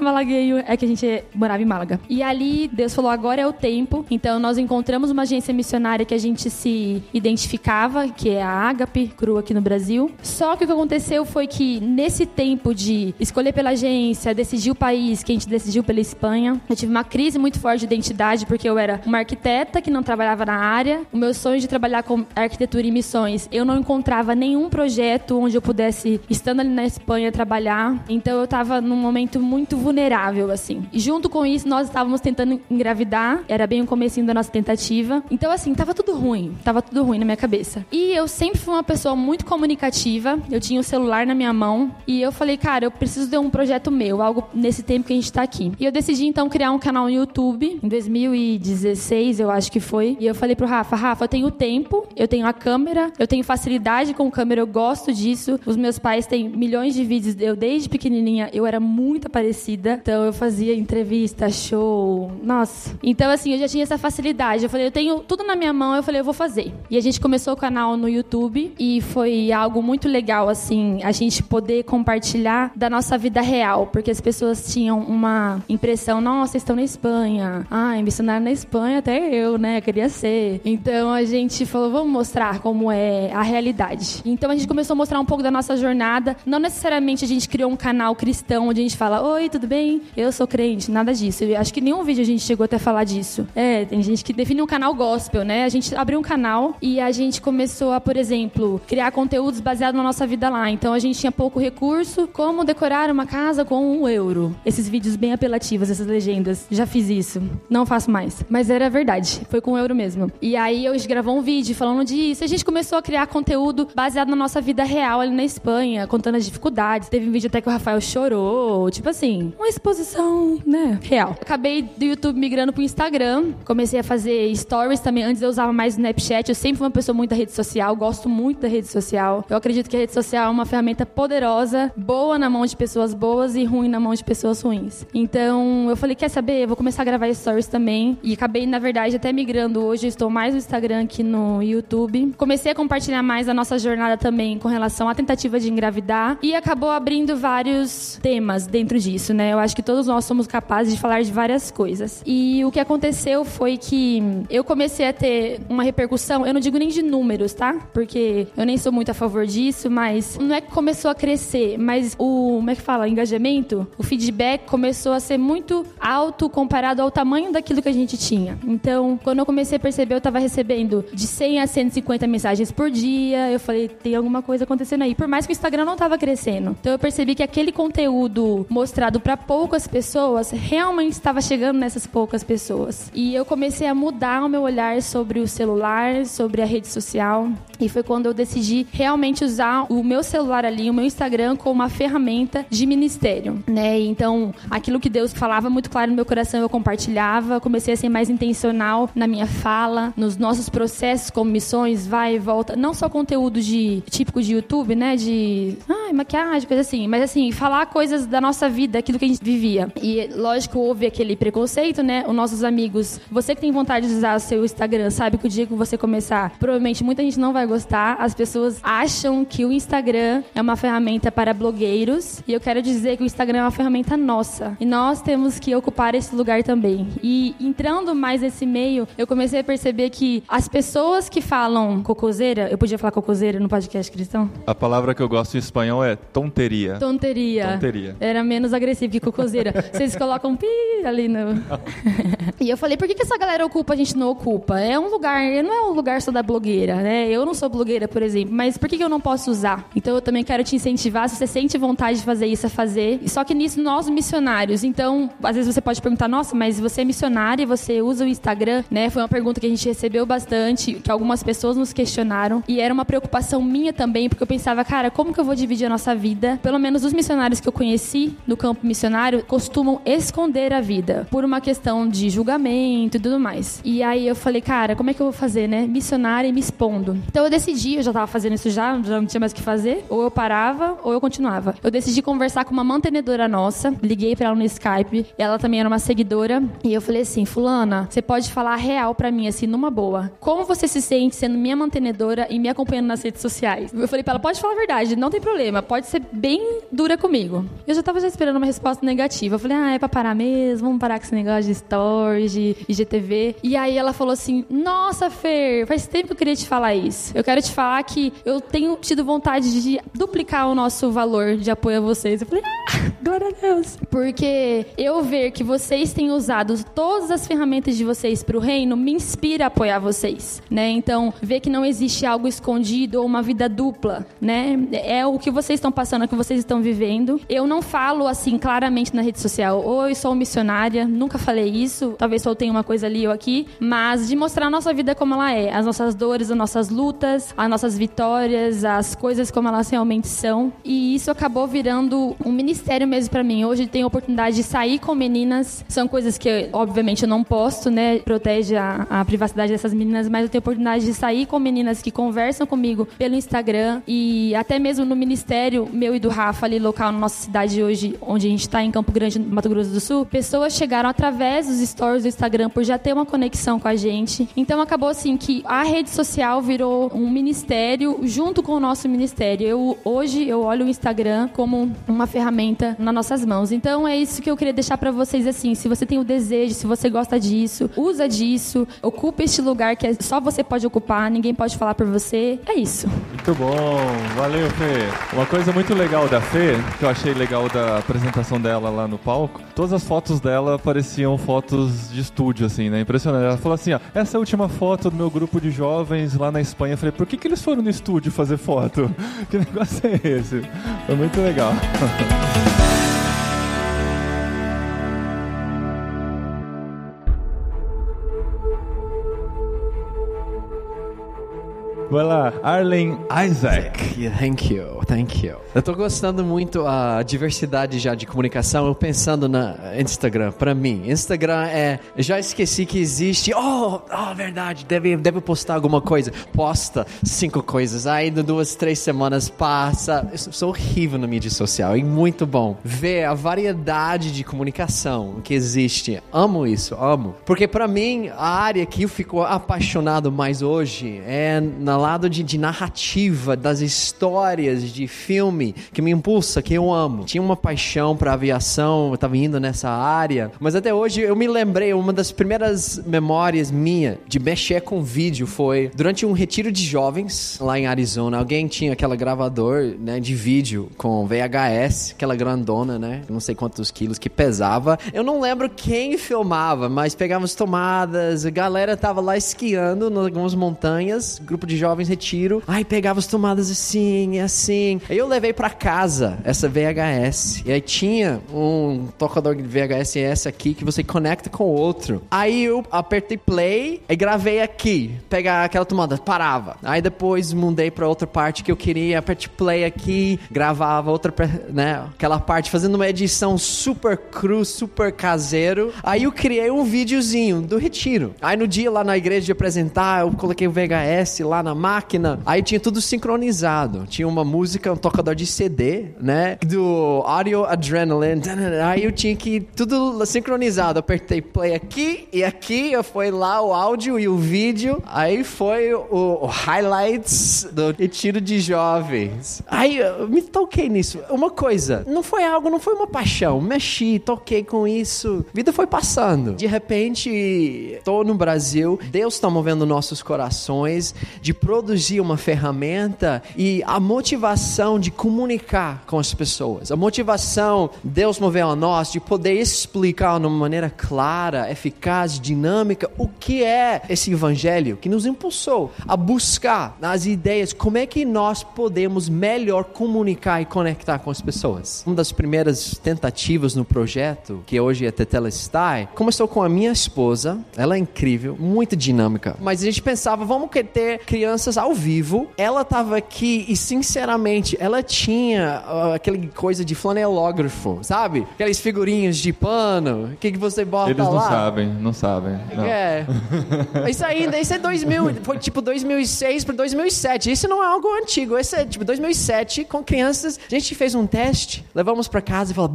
Malagueio é que a gente morava em Málaga. E ali Deus falou: agora é o tempo. Então nós encontramos uma agência missionária que a gente se identificava, que é a Agape, Cru aqui no Brasil. Só que o que aconteceu foi que nesse tempo de escolher pela agência, decidir o país, que a gente decidiu pela Espanha, eu tive uma crise muito forte de identidade porque eu era uma arquiteta que não trabalhava na área. O meu sonho de trabalhar com arquitetura e missões, eu não encontrava nenhum projeto onde eu pudesse, estando ali na Espanha, trabalhar. Então eu estava num momento muito vulnerável, assim. E junto com isso, nós estávamos tentando engravidar, era bem o comecinho da nossa tentativa. Então, assim, tava tudo ruim, tava tudo ruim na minha cabeça. E eu sempre fui uma pessoa muito comunicativa, eu tinha o celular na minha mão, e eu falei, cara, eu preciso de um projeto meu, algo nesse tempo que a gente tá aqui. E eu decidi, então, criar um canal no YouTube, em 2016, eu acho que foi. E eu falei pro Rafa, Rafa, eu tenho tempo, eu tenho a câmera, eu tenho facilidade com câmera, eu gosto disso. Os meus pais têm milhões de vídeos, eu desde pequenininha, eu era muito parecida. Então, eu fazia entrevista, show, nossa. Então, assim, eu já tinha essa facilidade. Eu falei, eu tenho tudo na minha mão, eu falei, eu vou fazer. E a gente começou o canal no YouTube e foi algo muito legal, assim, a gente poder compartilhar da nossa vida real, porque as pessoas tinham uma impressão, nossa, estão na Espanha. Ah, missionário na Espanha, até eu, né? Queria ser. Então a gente falou, vamos mostrar como é a realidade. Então a gente começou a mostrar um pouco da nossa jornada. Não necessariamente a gente criou um canal cristão onde a gente fala, oi, tudo bem? Eu sou crente, nada disso. Eu acho que nenhum vídeo a gente chegou até falar disso. É, tem gente que define um canal gospel, né? A gente abriu um canal e a gente começou a, por exemplo, criar conteúdos baseados na nossa vida lá. Então a gente tinha pouco recurso. Como decorar uma casa com um euro? Esses vídeos bem apelativos, essas legendas. Já fiz isso. Não faço mais. Mas era verdade. Foi com um euro mesmo. E aí eu gravou um vídeo falando disso. A gente começou a criar conteúdo baseado na nossa vida real ali na Espanha, contando as dificuldades. Teve um vídeo até que o Rafael chorou. Tipo assim, uma exposição, né? Real. Acabei do YouTube migrando pro Instagram. Comecei a fazer stories também. Antes eu usava mais o Snapchat. Eu sempre fui uma pessoa muito da rede social. Gosto muito da rede social. Eu acredito que a rede social é uma ferramenta poderosa, boa na mão de pessoas boas e ruim na mão de pessoas ruins. Então eu falei, quer saber? Eu vou começar a gravar stories também. E acabei, na verdade, até migrando hoje. Estou mais no Instagram que no YouTube. Comecei a compartilhar mais a nossa jornada também com relação à tentativa de engravidar. E acabou abrindo vários temas dentro disso, né? Eu acho que todos nós somos capazes de falar de várias coisas. E o que aconteceu foi que eu comecei a ter uma repercussão, eu não digo nem de números, tá? Porque eu nem sou muito a favor disso, mas não é que começou a crescer, mas o, como é que fala, engajamento, o feedback começou a ser muito alto comparado ao tamanho daquilo que a gente tinha. Então, quando eu comecei a perceber, eu tava recebendo de 100 a 150 mensagens por dia, eu falei, tem alguma coisa acontecendo aí. Por mais que o Instagram não tava crescendo. Então, eu percebi que aquele conteúdo mostrado para poucas pessoas realmente estava chegando nessas poucas pessoas. E eu comecei a mudar o meu olhar sobre o celular, sobre a rede social. E foi quando eu decidi realmente usar o meu celular ali, o meu Instagram, como uma ferramenta de ministério, né? Então, aquilo que Deus falava muito claro no meu coração, eu compartilhava. Comecei a ser mais intencional na minha fala, nos nossos processos como missões, vai e volta. Não só conteúdo de típico de YouTube, né? De maquiagem, coisa assim. Mas assim, falar coisas da nossa vida, aquilo que a gente vivia. E lógico, houve aquele preconceito, né? Os nossos amigos, você que tem vontade de usar o seu Instagram, sabe que o dia que você começar, provavelmente muita gente não vai gostar. As pessoas acham que o Instagram é uma ferramenta para blogueiros. E eu quero dizer que o Instagram é uma ferramenta nossa. E nós temos que ocupar esse lugar também. E entrando mais nesse meio, eu comecei a perceber que as pessoas que falam cocoseira, eu podia falar cocoseira no podcast cristão? A palavra que eu gosto em espanhol é tonteria. Tonteria. Tonteria. Era menos agressivo que cocoseira. *laughs* Vocês colocam pi ali no. *laughs* e eu falei, por que, que essa galera ocupa, a gente não ocupa? É um lugar, não é um lugar só da blogueira, né? Eu não sou blogueira, por exemplo, mas por que, eu não posso usar? Então eu também quero te incentivar, se você sente vontade de fazer isso, a fazer. Só que nisso, nós missionários, então, às vezes você pode perguntar, nossa, mas você é missionária e você usa o Instagram, né? Foi uma pergunta que a gente recebeu bastante, que algumas pessoas nos questionaram. E era uma preocupação minha também, porque eu pensava, cara, como que eu vou dividir a nossa vida? Pelo menos os missionários que eu conheci no campo missionário costumam esconder a vida por uma questão de julgamento e tudo mais. E aí eu falei, cara, como é que eu vou fazer, né? Missionária e me expondo. Então eu decidi, eu já tava fazendo isso já, já não tinha mais o que fazer. Ou eu parava, ou eu continuava. Eu decidi conversar com uma mantenedora nossa, liguei para ela no Skype, ela também era uma seguidora, e eu falei assim, fulana, você pode falar real para mim, assim, numa boa. Como você se sente sendo minha mantenedora e me acompanhando nas redes sociais? Eu falei pra ela, pode falar a verdade, não tem problema, pode ser bem dura comigo. Eu já tava já esperando uma resposta negativa. Eu falei, ah, é pra parar mesmo, vamos parar com esse negócio de stories, de IGTV. E aí ela falou assim, nossa, Fer, faz tempo que eu queria te falar isso. Eu quero te falar que eu tenho tido vontade de duplicar o nosso valor de apoio a vocês. Eu falei, ah, glória a Deus. Porque eu ver que vocês têm usado todas as ferramentas de vocês para o reino me inspira a apoiar vocês, né? Então, ver que não existe algo escondido ou uma vida dupla, né? É o que vocês estão passando, é o que vocês estão vivendo. Eu não falo assim claramente na rede social, oi, sou missionária, nunca falei isso, talvez só tenha uma coisa ali ou aqui, mas de mostrar a nossa vida como ela é, as nossas dores, as nossas lutas, as nossas vitórias, as coisas como elas realmente são. E isso acabou virando um ministério mesmo para mim. Hoje tenho a oportunidade de sair com meninas, são coisas que obviamente eu não posto, né? Protege a, a privacidade dessas meninas, mas eu tenho a oportunidade de sair com meninas que conversam comigo pelo Instagram e até mesmo no ministério meu e do Rafa ali local na nossa cidade hoje, onde a gente está em Campo Grande, Mato Grosso do Sul, pessoas chegaram através dos stories do Instagram por já ter uma conexão com a gente. Então acabou assim que a rede social virou um ministério junto com o nosso ministério. Eu hoje eu olho o Instagram como uma ferramenta nas nossas mãos. Então é isso que eu queria deixar para vocês assim, se você tem o desejo, se você gosta disso, usa disso, ocupa este lugar que é só você pode ocupar, ninguém pode falar por você. É isso. Muito bom, valeu Fê. Uma coisa muito legal da Fê, que eu achei legal da apresentação dela lá no palco, todas as fotos dela pareciam fotos de estúdio, assim, né? Impressionante. Ela falou assim, ó, essa é última foto do meu grupo de jovens lá na Espanha. Falei, por que, que eles foram no estúdio fazer foto? *laughs* Que negócio é esse? Foi muito legal. *laughs* Vai lá, Arlen Isaac. Thank you, thank you. Eu tô gostando muito a diversidade já de comunicação. Eu pensando na Instagram, para mim, Instagram é, já esqueci que existe. Oh, oh verdade, deve, deve postar alguma coisa. Posta cinco coisas. Aí duas, três semanas passa. Eu sou horrível na mídia social e muito bom ver a variedade de comunicação que existe. Amo isso, amo. Porque para mim a área que eu fico apaixonado mais hoje é na lado de, de narrativa, das histórias de filme que me impulsa, que eu amo. Tinha uma paixão para aviação, eu estava indo nessa área, mas até hoje eu me lembrei, uma das primeiras memórias minha de mexer com vídeo foi durante um retiro de jovens lá em Arizona. Alguém tinha aquela gravador né, de vídeo com VHS, aquela grandona, né? Não sei quantos quilos que pesava. Eu não lembro quem filmava, mas pegávamos tomadas, a galera tava lá esquiando em algumas montanhas, grupo de jovens retiro. Aí pegava as tomadas assim, assim. Aí eu levei para casa essa VHS. E aí tinha um tocador de VHS aqui que você conecta com o outro. Aí eu apertei play e gravei aqui. Pegar aquela tomada, parava. Aí depois mudei para outra parte que eu queria, apertei play aqui, gravava outra, né, aquela parte fazendo uma edição super cru, super caseiro. Aí eu criei um videozinho do retiro. Aí no dia lá na igreja de apresentar, eu coloquei o VHS lá na máquina. Aí tinha tudo sincronizado. Tinha uma música, um tocador de CD, né? Do Audio Adrenaline. Aí eu tinha que tudo sincronizado. Apertei play aqui e aqui foi lá o áudio e o vídeo. Aí foi o, o highlights do retiro de jovens. Aí eu me toquei nisso. Uma coisa, não foi algo, não foi uma paixão. Mexi, toquei com isso. Vida foi passando. De repente, tô no Brasil. Deus está movendo nossos corações de produzir uma ferramenta e a motivação de comunicar com as pessoas. A motivação, Deus moveu a nós de poder explicar de uma maneira clara, eficaz, dinâmica o que é esse evangelho que nos impulsou a buscar nas ideias como é que nós podemos melhor comunicar e conectar com as pessoas. Uma das primeiras tentativas no projeto, que hoje é Tetelestai, começou com a minha esposa. Ela é incrível, muito dinâmica. Mas a gente pensava, vamos ter crianças ao vivo. Ela estava aqui e, sinceramente, ela tinha uh, aquele coisa de flanelógrafo, sabe? Aqueles figurinhos de pano, o que, que você bota Eles lá. não sabem, não sabem. Não. É. *laughs* Isso ainda, isso é 2000, foi tipo 2006 para 2007. Isso não é algo antigo, isso é tipo 2007 com crianças. A gente fez um teste, levamos para casa e falou: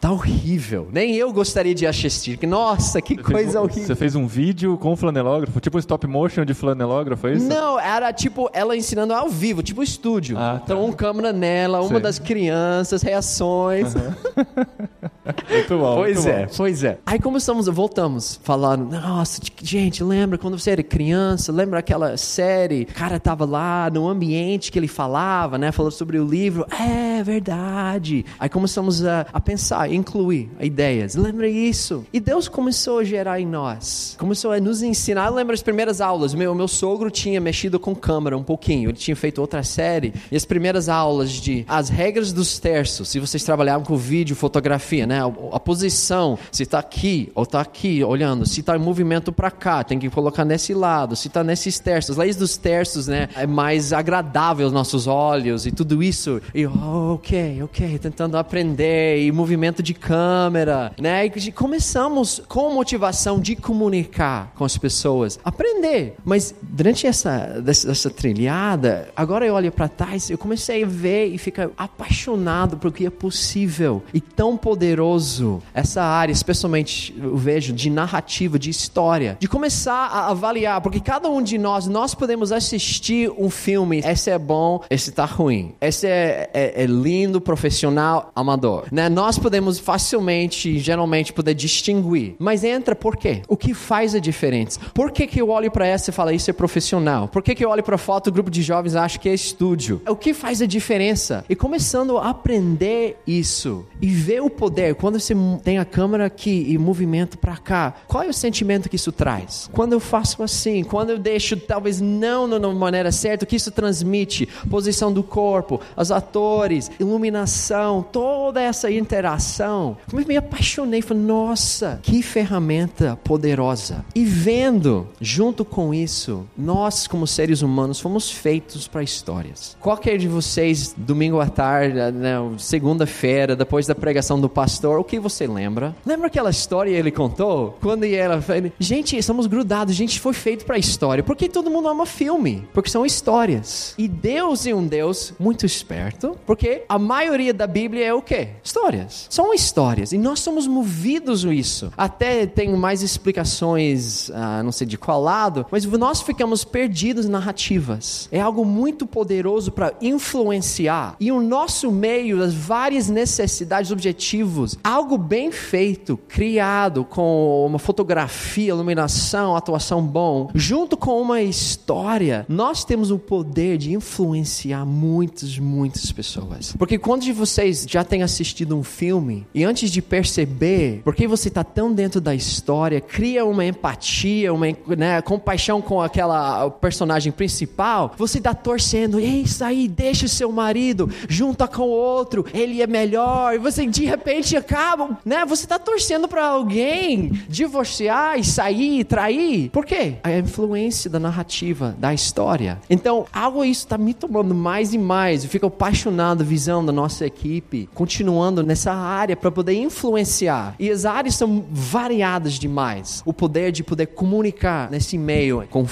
tá horrível. Nem eu gostaria de assistir. Nossa, que Você coisa fez horrível. Você fez um vídeo com flanelógrafo, tipo um stop motion de flanelógrafo, é isso? Não, era tipo ela ensinando ao vivo, tipo estúdio. Ah, tá. Então, um câmera nela, uma Sei. das crianças, reações. *laughs* Muito bom. Pois muito é, bom. pois é. Aí começamos, voltamos falando, nossa, gente, lembra quando você era criança? Lembra aquela série? O cara tava lá no ambiente que ele falava, né? Falou sobre o livro. É verdade. Aí começamos a, a pensar, incluir ideias. Lembra isso? E Deus começou a gerar em nós. Começou a nos ensinar. Eu lembro as primeiras aulas. Meu, meu sogro tinha mexido com câmera um pouquinho. Ele tinha feito outra série. E as primeiras aulas de as regras dos terços. Se vocês trabalhavam com vídeo, fotografia, né? A, posição, se tá aqui ou tá aqui, olhando. Se tá em movimento para cá, tem que colocar nesse lado. Se tá nesses terços. Leis dos terços, né? É mais agradável aos nossos olhos e tudo isso. E oh, ok, ok, tentando aprender e movimento de câmera, né? E começamos com motivação de comunicar com as pessoas, aprender. Mas durante essa dessa, dessa trilhada, agora eu olho para trás, eu comecei a ver e ficar apaixonado por que é possível e tão poderoso essa área, especialmente eu vejo de narrativa, de história, de começar a avaliar, porque cada um de nós nós podemos assistir um filme, esse é bom, esse tá ruim, esse é, é, é lindo, profissional, amador, né? Nós podemos facilmente, geralmente, poder distinguir, mas entra por quê? O que faz a diferença? Por que, que eu olho para essa e falo isso é profissional? Por que, que eu olho para foto do grupo de jovens e acho que é estúdio? O que faz a diferença? E começando a aprender isso e ver o poder, quando você tem a câmera aqui e movimento para cá, qual é o sentimento que isso traz? Quando eu faço assim, quando eu deixo talvez não na maneira certa, o que isso transmite? Posição do corpo, os atores, iluminação, toda essa interação. Como eu me apaixonei, falei, nossa, que ferramenta poderosa. E vendo, junto com isso, nós como seres humanos fomos feitos para histórias. Qualquer de vocês, domingo à tarde, né, segunda-feira, depois da pregação do pastor, o que você lembra? Lembra aquela história que ele contou? Quando ela falou, gente, estamos grudados, a gente foi feito para história. Por que todo mundo ama filme? Porque são histórias. E Deus é um Deus muito esperto, porque a maioria da Bíblia é o quê? Histórias. São histórias. E nós somos movidos isso. Até tem mais explicações, ah, não sei de qual lado, mas nós ficamos perdidos narrativas. É algo muito poderoso para influenciar. E o nosso meio, as várias necessidades, objetivos, algo bem feito, criado com uma fotografia, iluminação, atuação bom, junto com uma história, nós temos o poder de influenciar muitas, muitas pessoas. Porque quando vocês já têm assistido um filme e antes de perceber porque você está tão dentro da história, cria uma empatia, uma né, compaixão com aquela personagem principal, você está torcendo, é isso aí, deixa o seu marido, junta com o outro, ele é melhor, e você de repente acaba, né? Você está torcendo para alguém divorciar e sair, trair. Por quê? A influência da narrativa, da história. Então, algo isso está me tomando mais e mais. Eu fico apaixonado visão da nossa equipe, continuando nessa área para poder influenciar. E as áreas são variadas demais. O poder de poder comunicar nesse meio com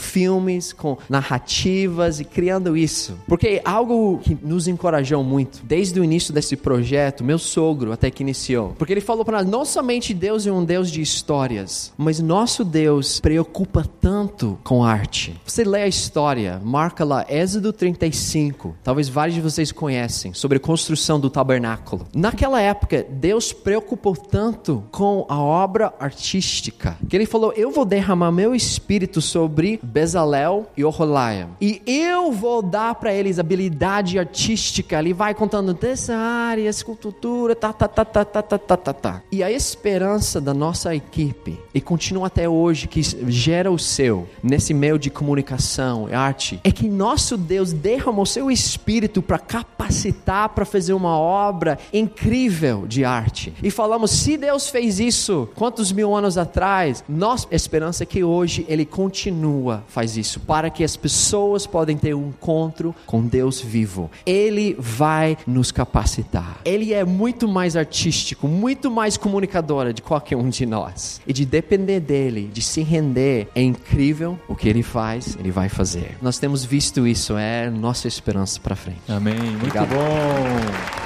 filmes, com narrativas e criando isso. Porque algo que nos encorajou muito desde o início desse projeto, meu sogro até que iniciou. Porque ele falou para nós, não somente Deus é um Deus de histórias, mas nosso Deus preocupa tanto com arte. Você lê a história, marca lá Êxodo 35. Talvez vários de vocês conhecem sobre a construção do tabernáculo. Naquela época, Deus preocupou tanto com a obra artística que ele falou: "Eu vou derramar meu espírito sobre Bezalel e Oholiab, e eu vou dar para eles habilidade artística". Ele vai contando dessa área, escultura, tá, tá, tá, tá, tá, tá, tá, tá, tá. E a esperança da nossa equipe e continua até hoje que gera o seu nesse meio de comunicação, arte, é que nosso Deus derramou seu espírito para capacitar para fazer uma obra incrível de arte. E falamos, se Deus fez isso quantos mil anos atrás, nossa esperança é que hoje ele continua faz isso para que as pessoas podem ter um encontro com Deus vivo. Ele vai nos capacitar. Ele é muito mais artístico, muito mais comunicadora de qualquer um de nós. E de depender dele, de se render, é incrível o que ele faz, ele vai fazer. Nós temos visto isso, é nossa esperança para frente. Amém. Muito Obrigado. bom.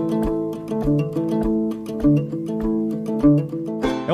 É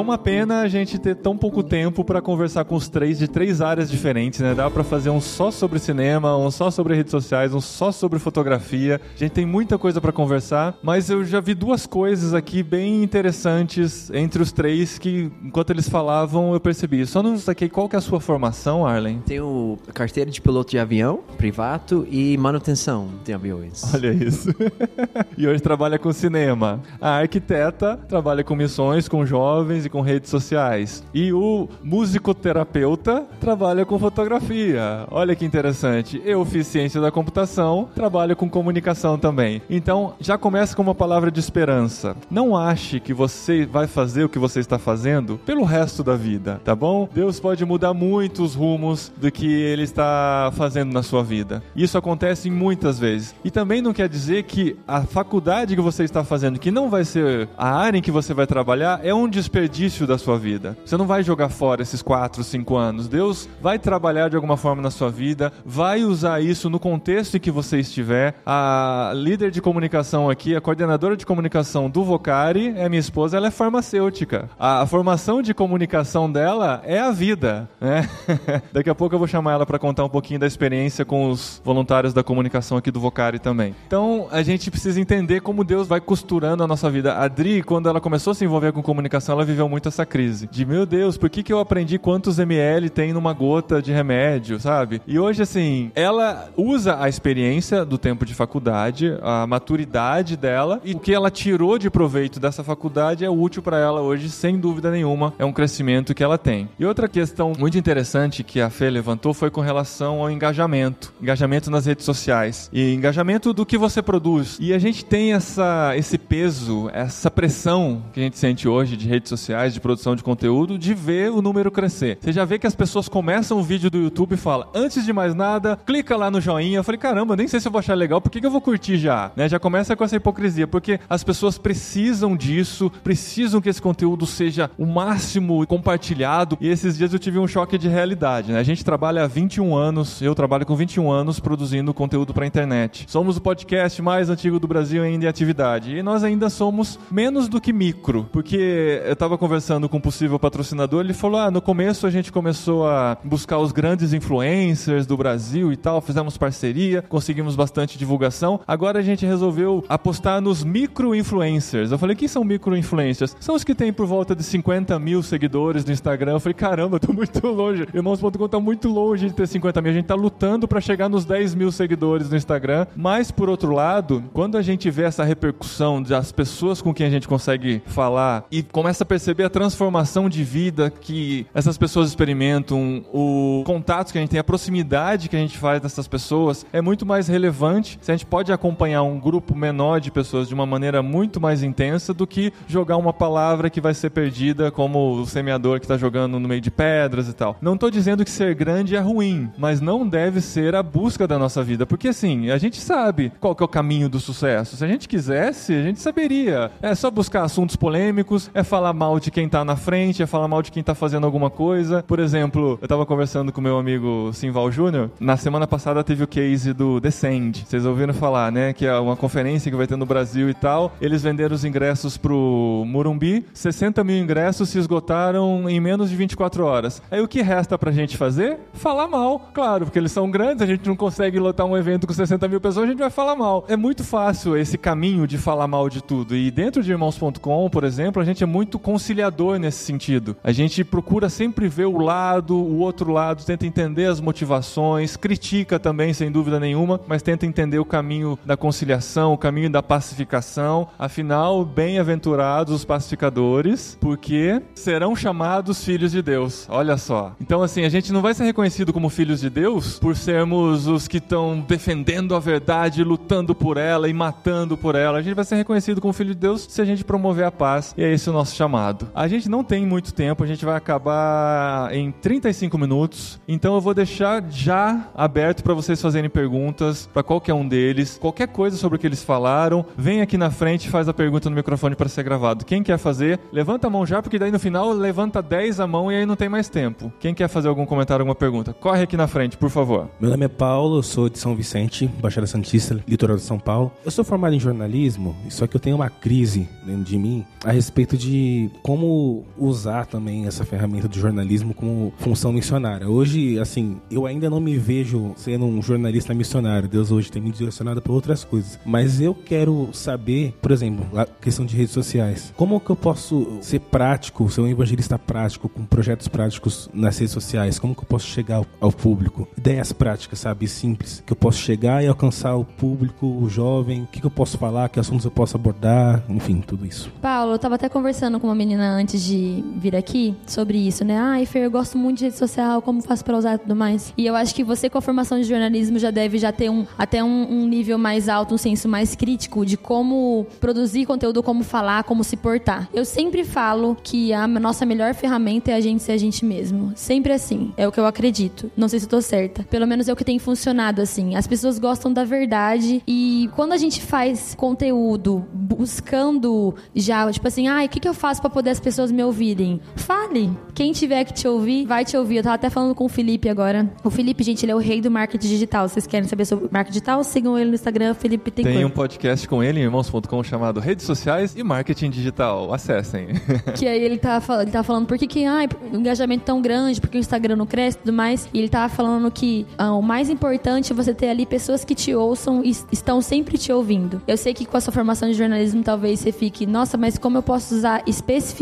uma pena a gente ter tão pouco tempo para conversar com os três de três áreas diferentes, né? Dá para fazer um só sobre cinema, um só sobre redes sociais, um só sobre fotografia. A gente tem muita coisa para conversar, mas eu já vi duas coisas aqui bem interessantes entre os três que, enquanto eles falavam, eu percebi. Só não saquei qual que é a sua formação, Arlen. Tenho carteira de piloto de avião privado e manutenção de aviões. Olha isso. *laughs* e hoje trabalha com cinema. A arquiteta trabalha com missões, com jovens e com redes sociais. E o musicoterapeuta trabalha com fotografia. Olha que interessante. Eu fiz ciência da computação, trabalho com comunicação também. Então, já começa com uma palavra de esperança. Não ache que você vai fazer o que você está fazendo pelo resto da vida, tá bom? Deus pode mudar muito os rumos do que ele está fazendo na sua vida. Isso acontece muitas vezes. E também não quer dizer que a faculdade que você está fazendo, que não vai ser a área em que você vai trabalhar, é um desperdício da sua vida. Você não vai jogar fora esses 4, 5 anos. Deus vai trabalhar de alguma forma na sua vida, vai usar isso no contexto em que você estiver. A líder de comunicação aqui, a coordenadora de comunicação do Vocari, é minha esposa, ela é farmacêutica. A, a formação de comunicação dela é a vida, né? *laughs* Daqui a pouco eu vou chamar ela para contar um pouquinho da experiência com os voluntários da comunicação aqui do Vocari também. Então, a gente precisa entender como Deus vai costurando a nossa vida. A Adri, quando ela começou a se envolver com comunicação, ela viveu muito essa crise. De, meu Deus, por que, que eu aprendi quantos ml tem numa gota de remédio, sabe? E hoje, assim, ela usa a experiência do tempo de faculdade, a maturidade dela, e o que ela tirou de proveito dessa faculdade é útil para ela hoje, sem dúvida nenhuma. É um crescimento que ela tem. E outra questão muito interessante que a Fê levantou foi com relação ao engajamento. Engajamento nas redes sociais. E engajamento do que você produz. E a gente tem essa, esse peso, essa pressão que a gente sente hoje de redes sociais, de produção de conteúdo, de ver o número crescer. Você já vê que as pessoas começam o vídeo do YouTube e falam, antes de mais nada, clica lá no joinha. Eu falei, caramba, nem sei se eu vou achar legal, por que, que eu vou curtir já? Né? Já começa com essa hipocrisia, porque as pessoas precisam disso, precisam que esse conteúdo seja o máximo compartilhado. E esses dias eu tive um choque de realidade. Né? A gente trabalha há 21 anos, eu trabalho com 21 anos produzindo conteúdo para internet. Somos o podcast mais antigo do Brasil ainda em atividade. E nós ainda somos menos do que micro, porque eu estava conversando com um possível patrocinador, ele falou: ah, no começo a gente começou a buscar os grandes influencers do Brasil e tal, fizemos parceria, conseguimos bastante divulgação. Agora a gente resolveu apostar nos micro-influencers. Eu falei: quem são micro-influencers? São os que têm por volta de 50 mil seguidores no Instagram. Eu falei: caramba, eu tô muito longe. Irmãos.com tá muito longe de ter 50 mil. A gente tá lutando para chegar nos 10 mil seguidores no Instagram. Mas, por outro lado, quando a gente vê essa repercussão das pessoas com quem a gente consegue falar e começa a perceber a transformação de vida que essas pessoas experimentam, o contato que a gente tem, a proximidade que a gente faz dessas pessoas, é muito mais relevante se a gente pode acompanhar um grupo menor de pessoas de uma maneira muito mais intensa do que jogar uma palavra que vai ser perdida como o semeador que está jogando no meio de pedras e tal. Não estou dizendo que ser grande é ruim, mas não deve ser a busca da nossa vida, porque assim, a gente sabe qual que é o caminho do sucesso. Se a gente quisesse, a gente saberia. É só buscar assuntos polêmicos, é falar mal de quem tá na frente, é falar mal de quem tá fazendo alguma coisa. Por exemplo, eu tava conversando com meu amigo Simval Júnior, na semana passada teve o case do Descend. Vocês ouviram falar, né? Que é uma conferência que vai ter no Brasil e tal. Eles venderam os ingressos pro Murumbi, 60 mil ingressos se esgotaram em menos de 24 horas. Aí o que resta pra gente fazer? Falar mal, claro, porque eles são grandes, a gente não consegue lotar um evento com 60 mil pessoas, a gente vai falar mal. É muito fácil esse caminho de falar mal de tudo. E dentro de irmãos.com, por exemplo, a gente é muito conciliador nesse sentido. A gente procura sempre ver o lado, o outro lado, tenta entender as motivações, critica também, sem dúvida nenhuma, mas tenta entender o caminho da conciliação, o caminho da pacificação. Afinal, bem-aventurados os pacificadores, porque serão chamados filhos de Deus. Olha só. Então, assim, a gente não vai ser reconhecido como filhos de Deus por sermos os que estão defendendo a verdade, lutando por ela e matando por ela. A gente vai ser reconhecido como filho de Deus se a gente promover a paz. E é esse o nosso chamado. A gente não tem muito tempo, a gente vai acabar em 35 minutos. Então eu vou deixar já aberto para vocês fazerem perguntas para qualquer um deles. Qualquer coisa sobre o que eles falaram, vem aqui na frente e faz a pergunta no microfone para ser gravado. Quem quer fazer, levanta a mão já, porque daí no final levanta 10 a mão e aí não tem mais tempo. Quem quer fazer algum comentário, alguma pergunta? Corre aqui na frente, por favor. Meu nome é Paulo, eu sou de São Vicente, Baixada Santista, litoral de São Paulo. Eu sou formado em jornalismo, só que eu tenho uma crise dentro de mim a respeito de como usar também essa ferramenta do jornalismo como função missionária. Hoje, assim, eu ainda não me vejo sendo um jornalista missionário. Deus hoje tem me direcionado para outras coisas. Mas eu quero saber, por exemplo, a questão de redes sociais. Como que eu posso ser prático, ser um evangelista prático, com projetos práticos nas redes sociais? Como que eu posso chegar ao público? Ideias práticas, sabe? Simples. Que eu posso chegar e alcançar o público, o jovem. O que, que eu posso falar? Que assuntos eu posso abordar? Enfim, tudo isso. Paulo, eu tava até conversando com uma menina antes de vir aqui sobre isso, né? Ai, Fer, eu gosto muito de rede social, como faço para usar e tudo mais. E eu acho que você, com a formação de jornalismo, já deve já ter um, até um, um nível mais alto, um senso mais crítico de como produzir conteúdo, como falar, como se portar. Eu sempre falo que a nossa melhor ferramenta é a gente ser a gente mesmo. Sempre assim. É o que eu acredito. Não sei se eu tô certa. Pelo menos é o que tem funcionado assim. As pessoas gostam da verdade e quando a gente faz conteúdo buscando já, tipo assim, ah, o que, que eu faço para poder as pessoas me ouvirem? Fale. Quem tiver que te ouvir, vai te ouvir. Eu tava até falando com o Felipe agora. O Felipe, gente, ele é o rei do marketing digital. Vocês querem saber sobre marketing digital? Sigam ele no Instagram, Felipe tem Tem um podcast com ele em irmãos.com chamado Redes Sociais e Marketing Digital. Acessem. *laughs* que aí ele tava, ele tava falando por que, que ai, o engajamento tão grande, porque o Instagram não cresce e tudo mais. E ele tava falando que ah, o mais importante é você ter ali pessoas que te ouçam e estão sempre te ouvindo. Eu sei que com a sua formação de jornalismo talvez você fique, nossa, mas como eu posso usar especificamente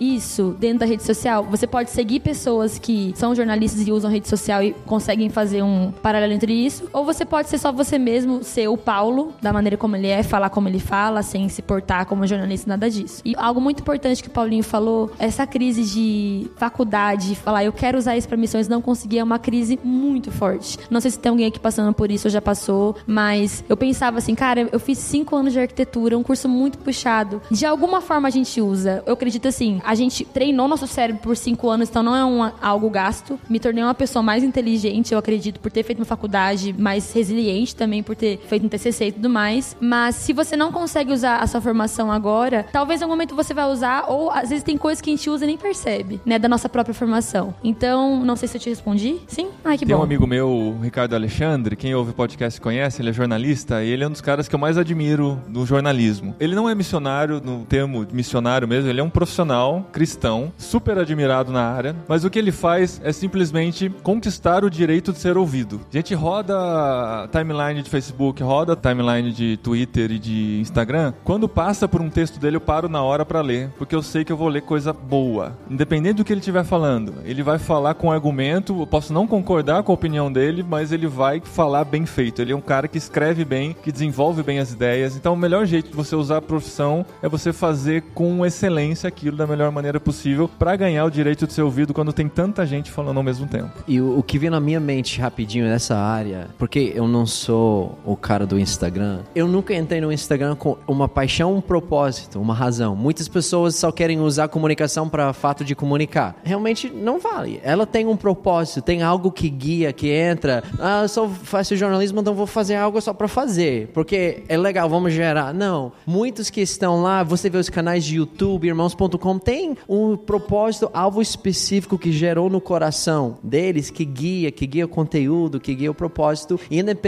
isso dentro da rede social? Você pode seguir pessoas que são jornalistas e usam rede social e conseguem fazer um paralelo entre isso, ou você pode ser só você mesmo, ser o Paulo, da maneira como ele é, falar como ele fala, sem se portar como jornalista, nada disso. E algo muito importante que o Paulinho falou, essa crise de faculdade, falar eu quero usar isso para missões, não conseguir, é uma crise muito forte. Não sei se tem alguém aqui passando por isso ou já passou, mas eu pensava assim, cara, eu fiz cinco anos de arquitetura, um curso muito puxado. De alguma forma a gente usa. Eu acredito assim, a gente treinou nosso cérebro por cinco anos, então não é um, algo gasto. Me tornei uma pessoa mais inteligente, eu acredito, por ter feito uma faculdade mais resiliente também, por ter feito um TCC e tudo mais. Mas se você não consegue usar a sua formação agora, talvez em algum momento você vai usar, ou às vezes tem coisas que a gente usa e nem percebe, né, da nossa própria formação. Então, não sei se eu te respondi. Sim? Ai, que Tem bom. um amigo meu, o Ricardo Alexandre, quem ouve o podcast conhece, ele é jornalista e ele é um dos caras que eu mais admiro no jornalismo. Ele não é missionário no termo missionário mesmo, ele é um profissional cristão, super admirado na área, mas o que ele faz é simplesmente conquistar o direito de ser ouvido. A gente roda timeline de Facebook, roda timeline de Twitter e de Instagram. Quando passa por um texto dele, eu paro na hora para ler, porque eu sei que eu vou ler coisa boa. Independente do que ele estiver falando, ele vai falar com argumento, eu posso não concordar com a opinião dele, mas ele vai falar bem feito. Ele é um cara que escreve bem, que desenvolve bem as ideias. Então, o melhor jeito de você usar a profissão é você fazer com excelência aquilo da melhor maneira possível para ganhar o direito de ser ouvido quando tem tanta gente falando ao mesmo tempo. E o, o que vem na minha mente rapidinho nessa área, porque eu não sou o cara do Instagram, eu nunca entrei no Instagram com uma paixão, um propósito, uma razão. Muitas pessoas só querem usar comunicação para fato de comunicar. Realmente não vale. Ela tem um propósito, tem algo que guia, que entra. Ah, eu só faço jornalismo, então vou fazer algo só para fazer, porque é legal, vamos gerar. Não. Muitos que estão lá, você vê os canais de YouTube, irmãos.com, tem um propósito, alvo específico que gerou no coração deles, que guia, que guia o conteúdo, que guia o propósito.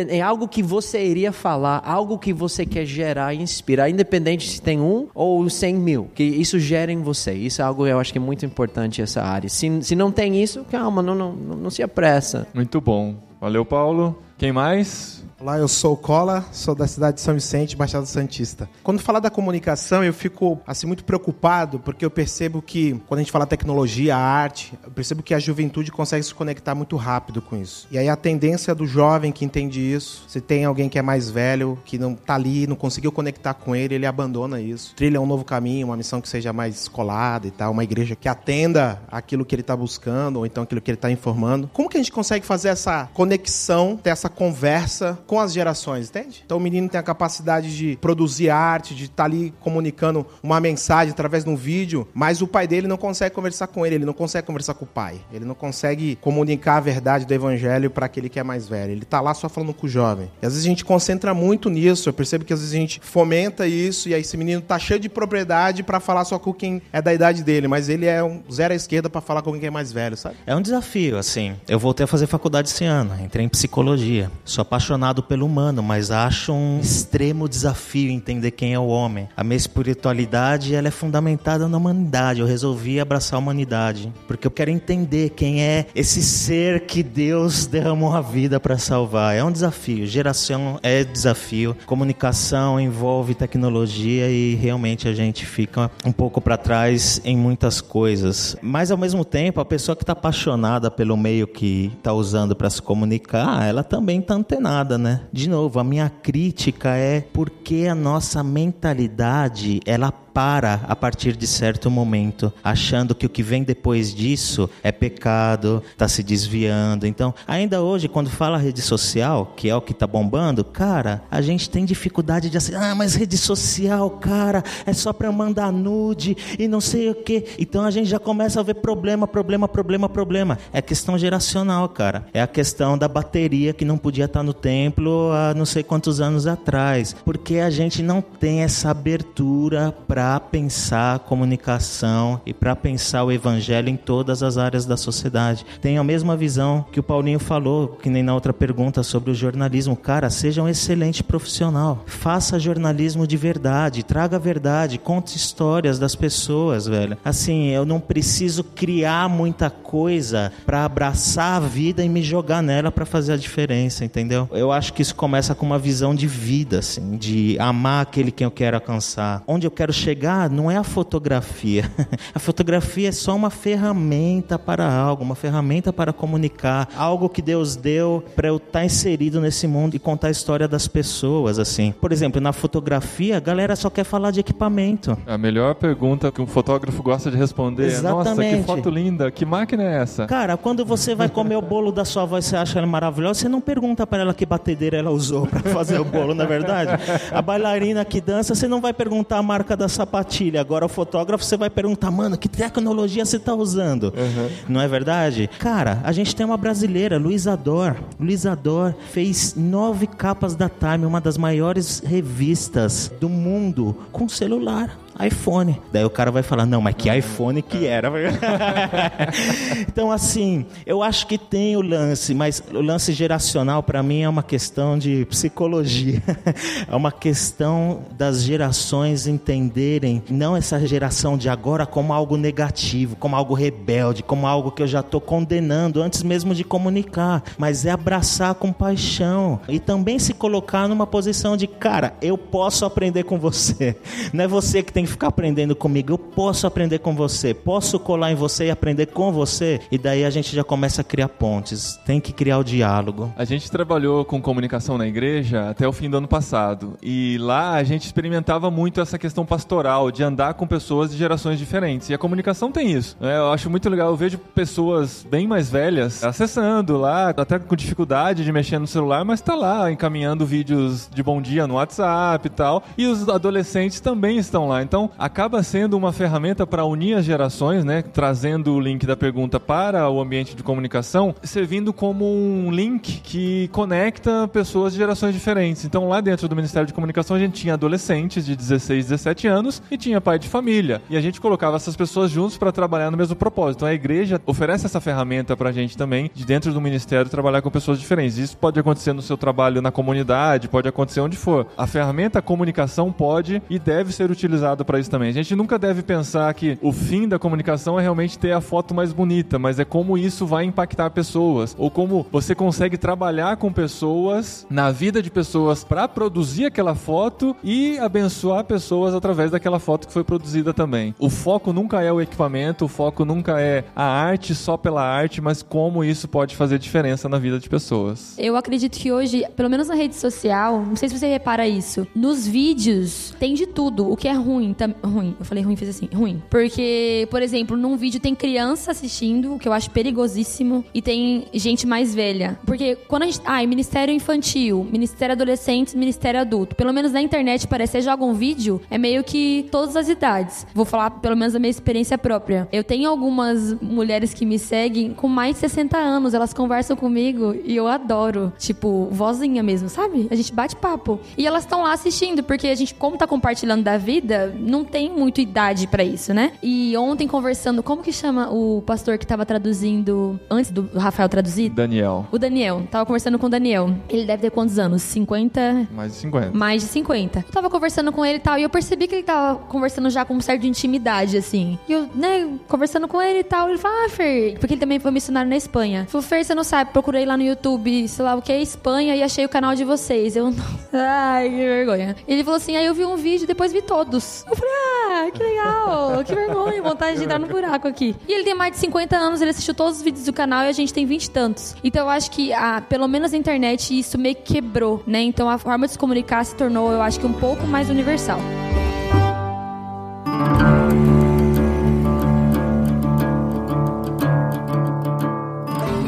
É algo que você iria falar, algo que você quer gerar e inspirar, independente se tem um ou cem mil, que isso gera em você. Isso é algo que eu acho que é muito importante essa área. Se, se não tem isso, calma, não, não, não se apressa. Muito bom. Valeu, Paulo. Quem mais? Olá, eu sou o Cola, sou da cidade de São Vicente, Baixada Santista. Quando fala da comunicação, eu fico assim muito preocupado, porque eu percebo que quando a gente fala tecnologia, arte, eu percebo que a juventude consegue se conectar muito rápido com isso. E aí a tendência do jovem que entende isso, se tem alguém que é mais velho, que não tá ali, não conseguiu conectar com ele, ele abandona isso. Trilha um novo caminho, uma missão que seja mais escolada e tal, uma igreja que atenda aquilo que ele está buscando ou então aquilo que ele está informando. Como que a gente consegue fazer essa conexão, ter essa conversa com as gerações, entende? Então o menino tem a capacidade de produzir arte, de estar tá ali comunicando uma mensagem através de um vídeo, mas o pai dele não consegue conversar com ele, ele não consegue conversar com o pai. Ele não consegue comunicar a verdade do evangelho para aquele que é mais velho. Ele tá lá só falando com o jovem. E às vezes a gente concentra muito nisso. Eu percebo que às vezes a gente fomenta isso e aí esse menino tá cheio de propriedade para falar só com quem é da idade dele, mas ele é um zero à esquerda para falar com quem é mais velho, sabe? É um desafio, assim. Eu voltei a fazer faculdade esse ano, entrei em psicologia. Sou apaixonado pelo humano, mas acho um extremo desafio entender quem é o homem. A minha espiritualidade ela é fundamentada na humanidade. Eu resolvi abraçar a humanidade porque eu quero entender quem é esse ser que Deus derramou a vida para salvar. É um desafio. Geração é desafio. Comunicação envolve tecnologia e realmente a gente fica um pouco para trás em muitas coisas. Mas ao mesmo tempo, a pessoa que está apaixonada pelo meio que está usando para se comunicar, ela também está antenada, né? De novo, a minha crítica é porque a nossa mentalidade ela para a partir de certo momento, achando que o que vem depois disso é pecado, está se desviando. Então, ainda hoje, quando fala rede social, que é o que está bombando, cara, a gente tem dificuldade de assim, ah, mas rede social, cara, é só para mandar nude e não sei o que. Então a gente já começa a ver problema, problema, problema, problema. É questão geracional, cara. É a questão da bateria que não podia estar tá no templo há não sei quantos anos atrás, porque a gente não tem essa abertura para para pensar a comunicação e para pensar o evangelho em todas as áreas da sociedade. Tenho a mesma visão que o Paulinho falou, que nem na outra pergunta sobre o jornalismo. Cara, seja um excelente profissional. Faça jornalismo de verdade, traga a verdade, conte histórias das pessoas, velho. Assim, eu não preciso criar muita coisa para abraçar a vida e me jogar nela para fazer a diferença, entendeu? Eu acho que isso começa com uma visão de vida, assim, de amar aquele que eu quero alcançar, onde eu quero chegar chegar não é a fotografia. *laughs* A fotografia é só uma ferramenta para algo, uma ferramenta para comunicar, algo que Deus deu para eu estar tá inserido nesse mundo e contar a história das pessoas, assim. Por exemplo, na fotografia, a galera só quer falar de equipamento. A melhor pergunta que um fotógrafo gosta de responder Exatamente. é: Nossa, que foto linda, que máquina é essa? Cara, quando você vai comer o *laughs* bolo da sua avó e você acha ela maravilhosa, você não pergunta para ela que batedeira ela usou para fazer o bolo, na é verdade? A bailarina que dança, você não vai perguntar a marca da sapatilha. Agora o fotógrafo você vai perguntar, mano, que tecnologia você está usando? Uhum. Não é verdade? Cara, a gente tem uma brasileira, Luísa Dor. Luísa Dor fez nove capas da Time, uma das maiores revistas do mundo, com celular iPhone. Daí o cara vai falar, não, mas que iPhone que era? *laughs* então, assim, eu acho que tem o lance, mas o lance geracional para mim é uma questão de psicologia. *laughs* é uma questão das gerações entenderem não essa geração de agora como algo negativo, como algo rebelde, como algo que eu já estou condenando antes mesmo de comunicar, mas é abraçar com paixão e também se colocar numa posição de, cara, eu posso aprender com você. *laughs* Não é você que tem que ficar aprendendo comigo, eu posso aprender com você, posso colar em você e aprender com você, e daí a gente já começa a criar pontes. Tem que criar o diálogo. A gente trabalhou com comunicação na igreja até o fim do ano passado, e lá a gente experimentava muito essa questão pastoral, de andar com pessoas de gerações diferentes, e a comunicação tem isso. Né? Eu acho muito legal, eu vejo pessoas bem mais velhas acessando lá, até com dificuldade de mexer no celular, mas tá lá encaminhando vídeos de bom dia no WhatsApp e tal, e os adolescentes também estão lá. Então, acaba sendo uma ferramenta para unir as gerações, né? Trazendo o link da pergunta para o ambiente de comunicação, servindo como um link que conecta pessoas de gerações diferentes. Então, lá dentro do Ministério de Comunicação, a gente tinha adolescentes de 16, 17 anos e tinha pai de família. E a gente colocava essas pessoas juntos para trabalhar no mesmo propósito. Então, a igreja oferece essa ferramenta para a gente também, de dentro do ministério, trabalhar com pessoas diferentes. Isso pode acontecer no seu trabalho na comunidade, pode acontecer onde for. A ferramenta comunicação pode e deve ser utilizada para para isso também. A gente nunca deve pensar que o fim da comunicação é realmente ter a foto mais bonita, mas é como isso vai impactar pessoas ou como você consegue trabalhar com pessoas na vida de pessoas para produzir aquela foto e abençoar pessoas através daquela foto que foi produzida também. O foco nunca é o equipamento, o foco nunca é a arte só pela arte, mas como isso pode fazer diferença na vida de pessoas. Eu acredito que hoje, pelo menos na rede social, não sei se você repara isso, nos vídeos tem de tudo, o que é ruim ruim. Eu falei ruim, fiz assim, ruim. Porque, por exemplo, num vídeo tem criança assistindo, o que eu acho perigosíssimo, e tem gente mais velha. Porque quando a gente. É Ministério Infantil, Ministério Adolescente, Ministério Adulto. Pelo menos na internet parece, você joga um vídeo, é meio que todas as idades. Vou falar pelo menos da minha experiência própria. Eu tenho algumas mulheres que me seguem com mais de 60 anos, elas conversam comigo e eu adoro. Tipo, vozinha mesmo, sabe? A gente bate papo. E elas estão lá assistindo, porque a gente, como tá compartilhando da vida, não tem muito idade pra isso, né? E ontem conversando, como que chama o pastor que tava traduzindo antes do Rafael traduzir? Daniel, O Daniel. Tava conversando com o Daniel. Ele deve ter quantos anos? 50? mais de 50. Mais de 50. Eu tava conversando com ele e tal, e eu percebi que ele tava conversando já com um certo de intimidade, assim. E eu, né, conversando com ele e tal, ele falou, ah, Fer, porque ele também foi missionário na Espanha. Falou, Fer, você não sabe, procurei lá no YouTube, sei lá o que é Espanha, e achei o canal de vocês. Eu, *laughs* ai, que vergonha. Ele falou assim, aí eu vi um vídeo e depois vi todos. Eu falei, ah, que legal, que vergonha, vontade de dar no buraco aqui. E ele tem mais de 50 anos, ele assistiu todos os vídeos do canal e a gente tem 20 e tantos. Então eu acho que, ah, pelo menos na internet, isso meio que quebrou, né? Então a forma de se comunicar se tornou, eu acho que um pouco mais universal.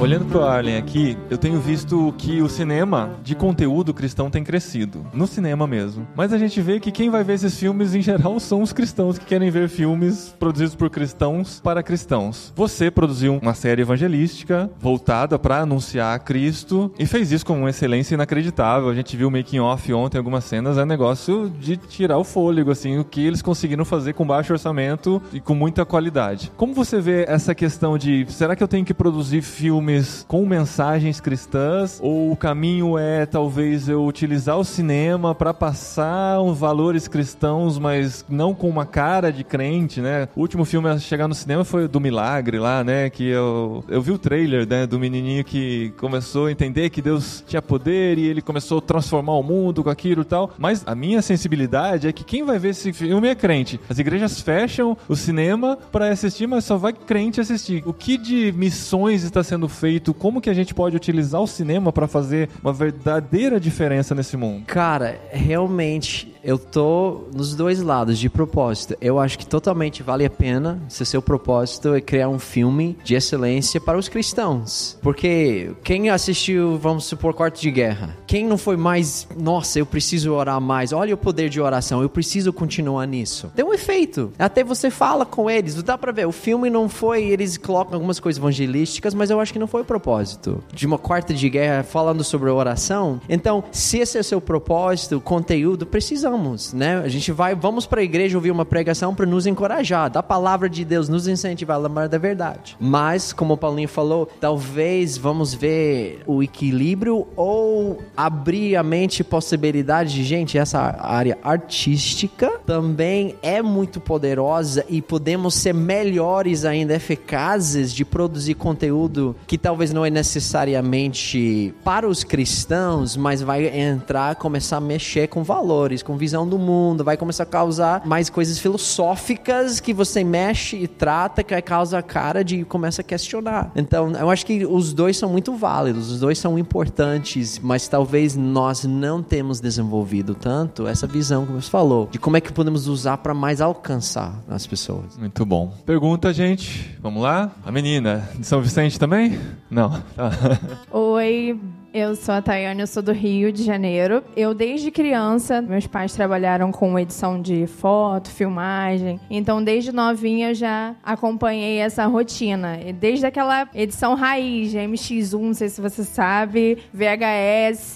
Olhando pro Arlen aqui, eu tenho visto que o cinema de conteúdo cristão tem crescido. No cinema mesmo. Mas a gente vê que quem vai ver esses filmes, em geral, *laughs* são os cristãos que querem ver filmes produzidos por cristãos para cristãos. Você produziu uma série evangelística voltada para anunciar Cristo e fez isso com uma excelência inacreditável. A gente viu o making off ontem, algumas cenas, é negócio de tirar o fôlego, assim, o que eles conseguiram fazer com baixo orçamento e com muita qualidade. Como você vê essa questão de será que eu tenho que produzir filmes com mensagens cristãs ou o caminho é talvez eu utilizar o cinema para passar valores cristãos, mas não com uma cara de crente, né? O último filme a chegar no cinema foi do Milagre lá, né? Que eu, eu vi o trailer, né? Do menininho que começou a entender que Deus tinha poder e ele começou a transformar o mundo com aquilo e tal. Mas a minha sensibilidade é que quem vai ver esse filme é crente. As igrejas fecham o cinema para assistir, mas só vai crente assistir. O que de missões está sendo feito? Como que a gente pode utilizar o cinema para fazer uma verdadeira diferença nesse mundo? Cara, realmente eu tô nos dois lados de propósito. Eu acho que totalmente vale a pena se seu propósito é criar um filme de excelência para os cristãos. Porque quem assistiu, vamos supor, Quarto de Guerra? Quem não foi mais, nossa, eu preciso orar mais. Olha o poder de oração, eu preciso continuar nisso. Tem um efeito. Até você fala com eles, dá pra ver, o filme não foi, eles colocam algumas coisas evangelísticas, mas eu acho que não foi o propósito. De uma Quarta de Guerra falando sobre oração. Então, se esse é o seu propósito, conteúdo, precisamos né? A gente vai, vamos para a igreja ouvir uma pregação para nos encorajar, da palavra de Deus, nos incentivar a lembrar da verdade. Mas, como o Paulinho falou, talvez vamos ver o equilíbrio ou abrir a mente possibilidade de, gente, essa área artística também é muito poderosa e podemos ser melhores ainda, eficazes de produzir conteúdo que talvez não é necessariamente para os cristãos, mas vai entrar, começar a mexer com valores, com do mundo, vai começar a causar mais coisas filosóficas que você mexe e trata, que causa a cara de começa a questionar. Então, eu acho que os dois são muito válidos, os dois são importantes, mas talvez nós não temos desenvolvido tanto essa visão que você falou, de como é que podemos usar para mais alcançar as pessoas. Muito bom. Pergunta, gente. Vamos lá? A menina de São Vicente também? Não. *laughs* Oi, eu sou a Tayane, eu sou do Rio de Janeiro. Eu, desde criança, meus pais trabalharam com edição de foto, filmagem. Então, desde novinha, eu já acompanhei essa rotina. Desde aquela edição raiz, de MX1, não sei se você sabe, VHS,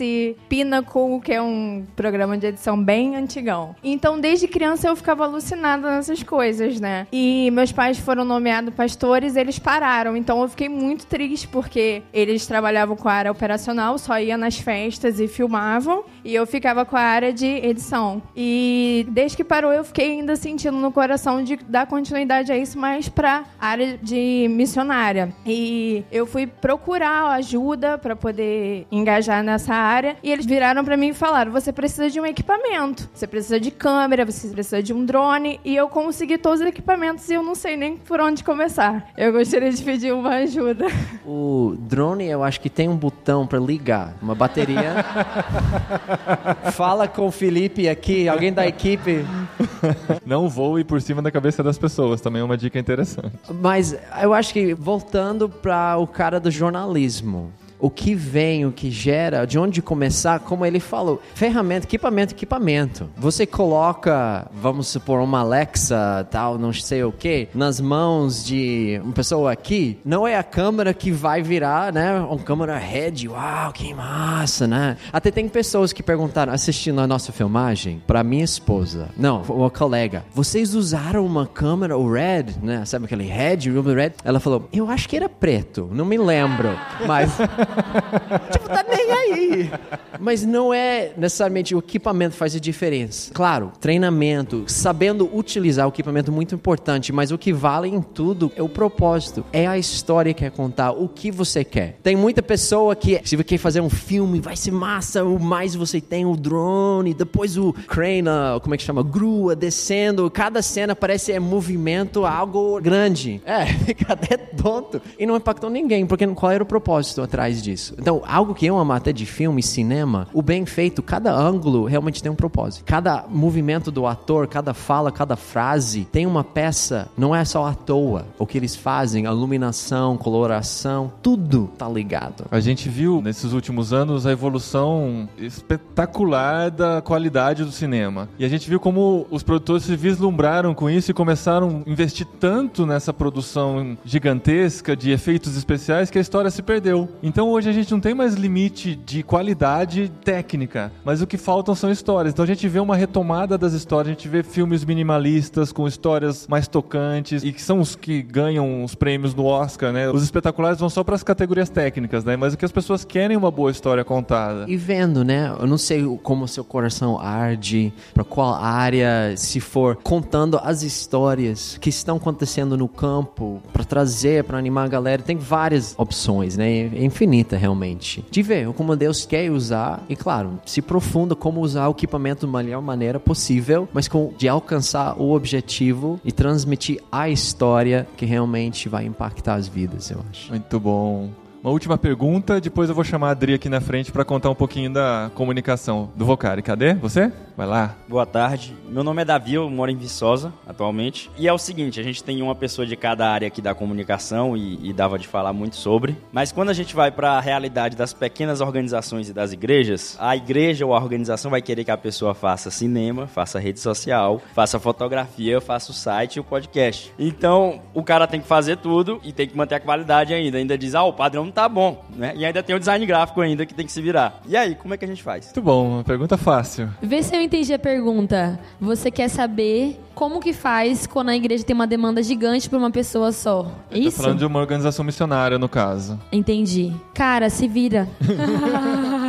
Pinnacle, que é um programa de edição bem antigão. Então, desde criança, eu ficava alucinada nessas coisas, né? E meus pais foram nomeados pastores, eles pararam. Então, eu fiquei muito triste, porque eles trabalhavam com a área operacional, só ia nas festas e filmavam, e eu ficava com a área de edição. E desde que parou, eu fiquei ainda sentindo no coração de dar continuidade a isso, mas pra área de missionária. E eu fui procurar ajuda para poder engajar nessa área, e eles viraram para mim e falaram: você precisa de um equipamento, você precisa de câmera, você precisa de um drone, e eu consegui todos os equipamentos e eu não sei nem por onde começar. Eu gostaria de pedir uma ajuda. O drone, eu acho que tem um botão para ligar, uma bateria. *laughs* Fala com o Felipe aqui, alguém da equipe. Não voe por cima da cabeça das pessoas, também é uma dica interessante. Mas eu acho que voltando para o cara do jornalismo. O que vem, o que gera, de onde começar, como ele falou, ferramenta, equipamento, equipamento. Você coloca, vamos supor, uma Alexa, tal, não sei o que, nas mãos de uma pessoa aqui, não é a câmera que vai virar, né, uma câmera head, uau, que massa, né? Até tem pessoas que perguntaram, assistindo a nossa filmagem, para minha esposa, não, uma colega, vocês usaram uma câmera, o Red, né, sabe aquele Red, o Red? Ela falou, eu acho que era preto, não me lembro, mas, *laughs* tipo, tá nem aí. Mas não é necessariamente o equipamento faz a diferença. Claro, treinamento, sabendo utilizar o equipamento é muito importante, mas o que vale em tudo é o propósito, é a história que quer contar, o que você quer. Tem muita pessoa que, se você quer fazer um filme, vai ser massa, o mais você tem o drone, depois o crane, como é que chama? Grua descendo, cada cena parece é movimento, algo grande. É, *laughs* fica até tonto. E não impactou ninguém, porque qual era o propósito atrás disso? Então, algo que eu amo até de filme, cinema, o bem feito, cada ângulo realmente tem um propósito. Cada movimento do ator, cada fala, cada frase tem uma peça, não é só à toa. O que eles fazem, a iluminação, coloração, tudo tá ligado. A gente viu nesses últimos anos a evolução espetacular da qualidade do cinema. E a gente viu como os produtores se vislumbraram com isso e começaram a investir tanto nessa produção gigantesca de efeitos especiais que a história se perdeu. Então hoje a gente não tem mais limite de qualidade técnica, mas o que faltam são histórias. Então a gente vê uma retomada das histórias, a gente vê filmes minimalistas com histórias mais tocantes e que são os que ganham os prêmios no Oscar, né? Os espetaculares vão só para as categorias técnicas, né? Mas o que as pessoas querem é uma boa história contada. E vendo, né? Eu não sei como seu coração arde, para qual área, se for contando as histórias que estão acontecendo no campo, para trazer, para animar a galera. Tem várias opções, né? É realmente. De ver como Deus quer usar e, claro, se profunda como usar o equipamento da melhor maneira possível, mas com, de alcançar o objetivo e transmitir a história que realmente vai impactar as vidas, eu acho. Muito bom. Uma última pergunta, depois eu vou chamar a Adri aqui na frente para contar um pouquinho da comunicação do Vocari. Cadê você? Vai lá. Boa tarde. Meu nome é Davi, eu moro em Viçosa atualmente. E é o seguinte, a gente tem uma pessoa de cada área aqui da comunicação e, e dava de falar muito sobre. Mas quando a gente vai para a realidade das pequenas organizações e das igrejas, a igreja ou a organização vai querer que a pessoa faça cinema, faça rede social, faça fotografia, faça o site e o podcast. Então, o cara tem que fazer tudo e tem que manter a qualidade ainda. Ainda diz, ah, o padrão não tá bom, né? E ainda tem o design gráfico ainda que tem que se virar. E aí, como é que a gente faz? Muito bom, uma pergunta fácil. Vê se eu entendi a pergunta. Você quer saber como que faz quando a igreja tem uma demanda gigante para uma pessoa só? É isso? falando de uma organização missionária, no caso. Entendi. Cara, se vira. *laughs*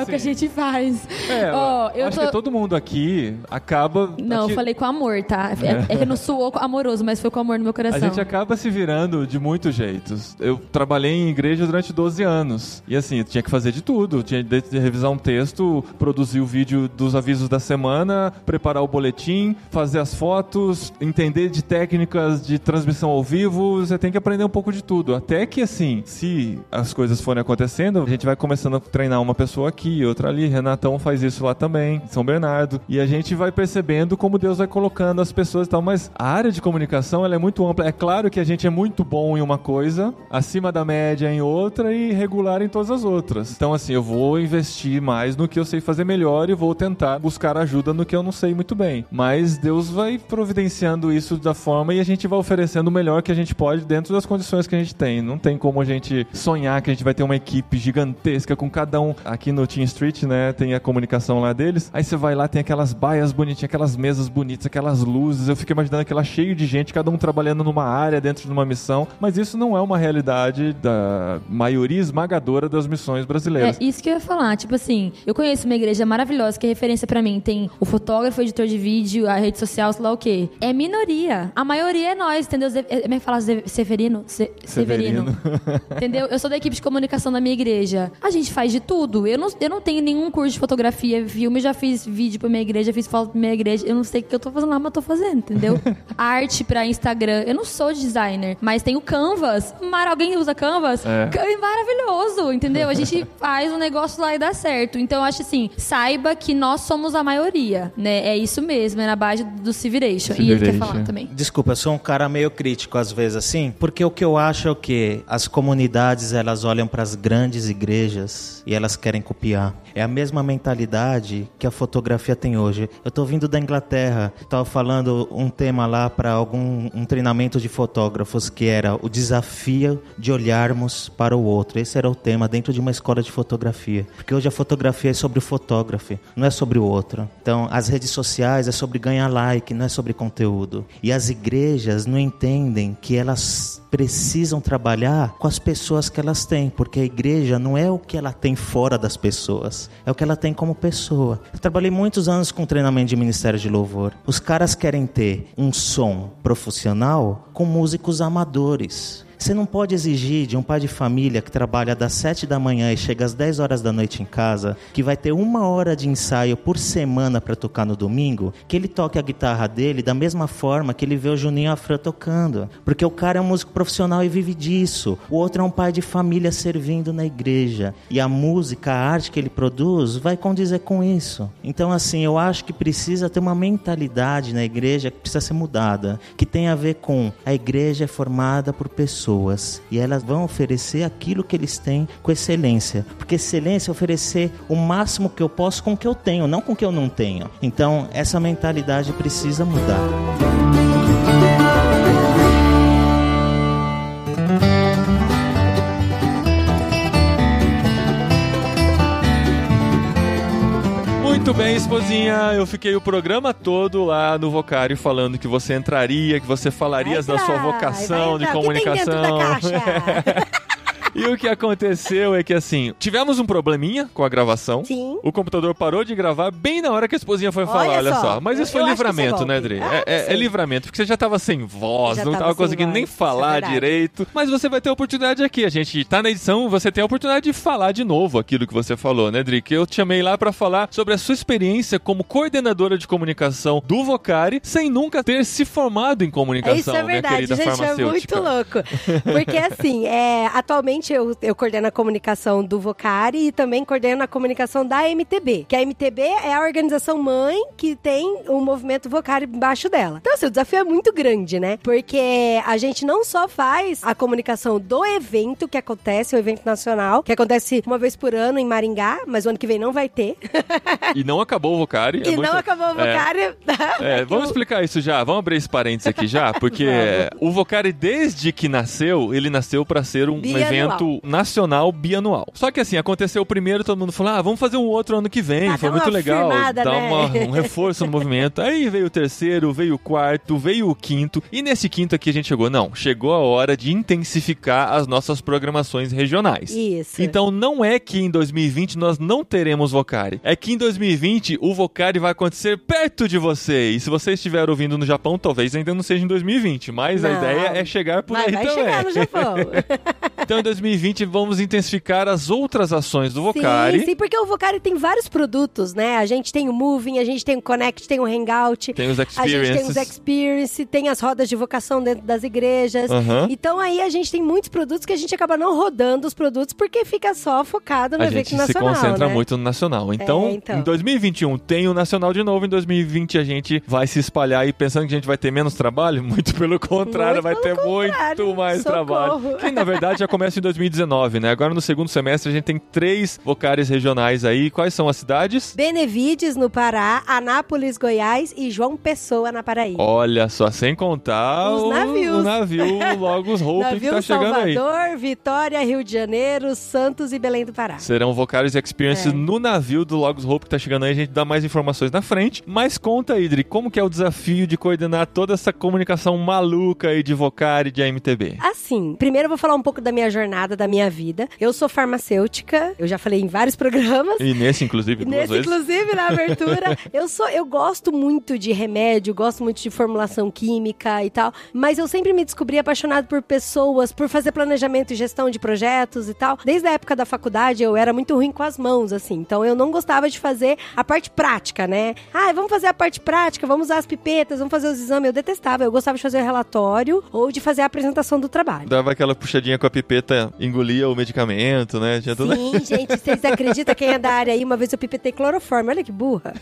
É o que a gente faz. É, Ó, eu acho tô- que todo mundo aqui acaba. Não, eu falei com amor, tá? É, é que não soou amoroso, mas foi com amor no meu A coração. gente acaba se virando de muitos jeitos. Eu trabalhei em igreja durante 12 anos. E assim, eu tinha que fazer de tudo. Tinha de revisar um texto, produzir o vídeo dos avisos da semana, preparar o boletim, fazer as fotos, entender de técnicas de transmissão ao vivo. Você tem que aprender um pouco de tudo. Até que assim, se as coisas forem acontecendo, a gente vai começando a treinar uma pessoa aqui, outra ali. Renatão faz isso lá também, São Bernardo. E a gente vai percebendo como Deus vai colocando as pessoas e tal. Mas a área de comunicação ela é muito ampla. É claro que a gente é muito bom em uma coisa, acima da média em outra e regular em todas as outras. Então, assim, eu vou investir mais no que eu sei fazer melhor e vou tentar buscar ajuda no que eu não sei muito bem. Mas Deus vai providenciando isso da forma e a gente vai oferecendo o melhor que a gente pode dentro das condições que a gente tem. Não tem como a gente sonhar que a gente vai ter uma equipe gigantesca com cada um. Aqui no Street, né, tem a comunicação lá deles. Aí você vai lá, tem aquelas baias bonitinhas, aquelas mesas bonitas, aquelas luzes. Eu fico imaginando aquela cheio de gente, cada um trabalhando numa área dentro de uma missão. Mas isso não é uma realidade da maioria esmagadora das missões brasileiras. É isso que eu ia falar. Tipo assim, eu conheço uma igreja maravilhosa que é referência pra mim. Tem o fotógrafo, o editor de vídeo, a rede social, sei lá o quê. É minoria. A maioria é nós, entendeu? É- Como é que fala? Severino? Se- Severino. *laughs* entendeu? Eu sou da equipe de comunicação da minha igreja. A gente faz de tudo. Eu não, eu não tenho nenhum curso de fotografia, filme, já fiz vídeo pra minha igreja, fiz foto pra minha igreja. Eu não sei o que eu tô fazendo lá, mas tô fazendo, entendeu? *laughs* Arte pra Instagram. Eu não sou designer, mas tenho Canvas. Mar, alguém usa Canvas? É. É maravilhoso, entendeu? A gente *laughs* faz um negócio lá e dá certo. Então eu acho assim, saiba que nós somos a maioria, né? É isso mesmo, é na base do Civiration. E ele quer falar também. Desculpa, eu sou um cara meio crítico às vezes assim, porque o que eu acho é o que as comunidades elas olham para as grandes igrejas e elas querem copiar. É a mesma mentalidade que a fotografia tem hoje. Eu tô vindo da Inglaterra, estava falando um tema lá para algum um treinamento de fotógrafos que era o desafio de olharmos para o outro. Esse era o tema dentro de uma escola de fotografia, porque hoje a fotografia é sobre o fotógrafo, não é sobre o outro. Então, as redes sociais é sobre ganhar like, não é sobre conteúdo. E as igrejas não entendem que elas precisam trabalhar com as pessoas que elas têm, porque a igreja não é o que ela tem fora das pessoas, é o que ela tem como pessoa. Eu trabalhei muitos anos com treinamento de ministério de louvor. Os caras querem ter um som profissional com músicos amadores. Você não pode exigir de um pai de família que trabalha das 7 da manhã e chega às 10 horas da noite em casa, que vai ter uma hora de ensaio por semana para tocar no domingo, que ele toque a guitarra dele da mesma forma que ele vê o Juninho Afran tocando. Porque o cara é um músico profissional e vive disso. O outro é um pai de família servindo na igreja. E a música, a arte que ele produz, vai condizer com isso. Então, assim, eu acho que precisa ter uma mentalidade na igreja que precisa ser mudada, que tem a ver com a igreja é formada por pessoas e elas vão oferecer aquilo que eles têm com excelência. Porque excelência é oferecer o máximo que eu posso com o que eu tenho, não com o que eu não tenho. Então, essa mentalidade precisa mudar. Muito bem, esposinha. Eu fiquei o programa todo lá no Vocário falando que você entraria, que você falaria Vai da sua vocação de comunicação. *laughs* E o que aconteceu é que assim, tivemos um probleminha com a gravação. Sim. O computador parou de gravar bem na hora que a esposinha foi falar, Olha olha só. só. Mas Eu- isso foi eu isso é livramento, né. Dri? Ah, é, é- é livramento, porque você já tava sem voz, Já não tava conseguindo nem voz, é falar verdade. direito. Mas você vai ter a oportunidade aqui. A gente tá na edição, você tem a oportunidade de falar de novo aquilo que você falou, né, Dri? Que eu te chamei lá pra falar sobre a sua experiência como coordenadora de comunicação do Vocari, sem nunca ter se formado em comunicação, Isso é verdade, querida gente, é farmacêutica. muito louco. Porque assim, é, atualmente eu, eu coordeno a comunicação do Vocari e também coordeno a comunicação da MTB. Que a MTB é a organização mãe que tem o movimento Vocari embaixo dela. Então, assim, o desafio é muito grande, né? Porque a gente não só faz a comunicação do evento que acontece, o evento nacional, que acontece uma vez por ano em Maringá, mas o ano que vem não vai ter. *laughs* E não acabou o Vocari. é e muito- não acabou o é. Vocari. É, vamos explicar isso já. Vamos abrir esse parênteses aqui já, porque *laughs* o Vocari, desde que nasceu, ele nasceu para ser um Bianual. evento nacional bianual. Só que assim, aconteceu o primeiro, todo mundo falou: ah, vamos fazer um outro ano que vem. Ah, Foi muito legal. firmada, Dá né? uma- um reforço no movimento. *laughs* Aí veio o terceiro, veio o quarto, veio o quinto. E nesse quinto aqui a gente chegou. Não, chegou a hora de intensificar as nossas programações regionais. Isso. Então não é que em 2020 nós não teremos Vocari. É que em 2020 o Vocari vai acontecer perto de você. E se você estiver ouvindo no Japão, talvez ainda não seja em 2020. Mas a Não. ideia é chegar por Mas aí vai também. chegar no Japão. *laughs* então em 2020 vamos intensificar as outras ações do Vocari. Sim, sim, porque o Vocari tem vários produtos, né? A gente tem o Moving, a gente tem o Connect, tem o Hangout. Tem os A gente tem os experiences. Experience, tem as rodas de vocação dentro das igrejas. Aham. Então aí a gente tem muitos produtos que a gente acaba não rodando os produtos porque fica só focado no A evento gente se nacional, concentra né? muito no nacional. Então, É, então. em 2021 tem o nacional de novo, em 2020 a gente vai se espalhar e pensando que a gente vai ter menos trabalho, *laughs* muito pelo contrário, Muito vai ter contrário. muito mais Socorro. trabalho. Que na verdade já começa em 2019, né? Agora no segundo semestre a gente tem três vocares regionais aí. Quais são as cidades? Benevides, no Pará, Anápolis, Goiás e João Pessoa, na Paraíba. Olha só, sem contar Os o, navios. o navio Logos *laughs* Hope que tá chegando aí. Salvador, Vitória, Rio de Janeiro, Santos e Belém do Pará. Serão Vocares Experiences É. no navio do Logos Hope que tá chegando aí. A gente dá mais informações na frente. Mas conta, Idri, como que é o desafio de coordenar toda essa comunicação maluca aí de Vocari e de AMTB? Assim, primeiro eu vou falar um pouco da minha minha jornada, da minha vida. Eu sou farmacêutica, eu já falei em vários programas. E nesse, inclusive, duas Nesse, vezes. inclusive, na abertura, *laughs* eu sou, eu gosto muito de remédio, gosto muito de formulação química e tal, mas eu sempre me descobri apaixonado por pessoas, por fazer planejamento e gestão de projetos e tal. Desde a época da faculdade, eu era muito ruim com as mãos, assim, então eu não gostava de fazer a parte prática, né? Ah, vamos fazer a parte prática, vamos usar as pipetas, vamos fazer os exames. Eu detestava, eu gostava de fazer o relatório ou de fazer a apresentação do trabalho. Dava aquela puxadinha com a pipeta, engolia o medicamento, né? Tinha tudo... Sim, gente, vocês acreditam quem é da área aí? Uma vez eu pipetei cloroforme, olha que burra.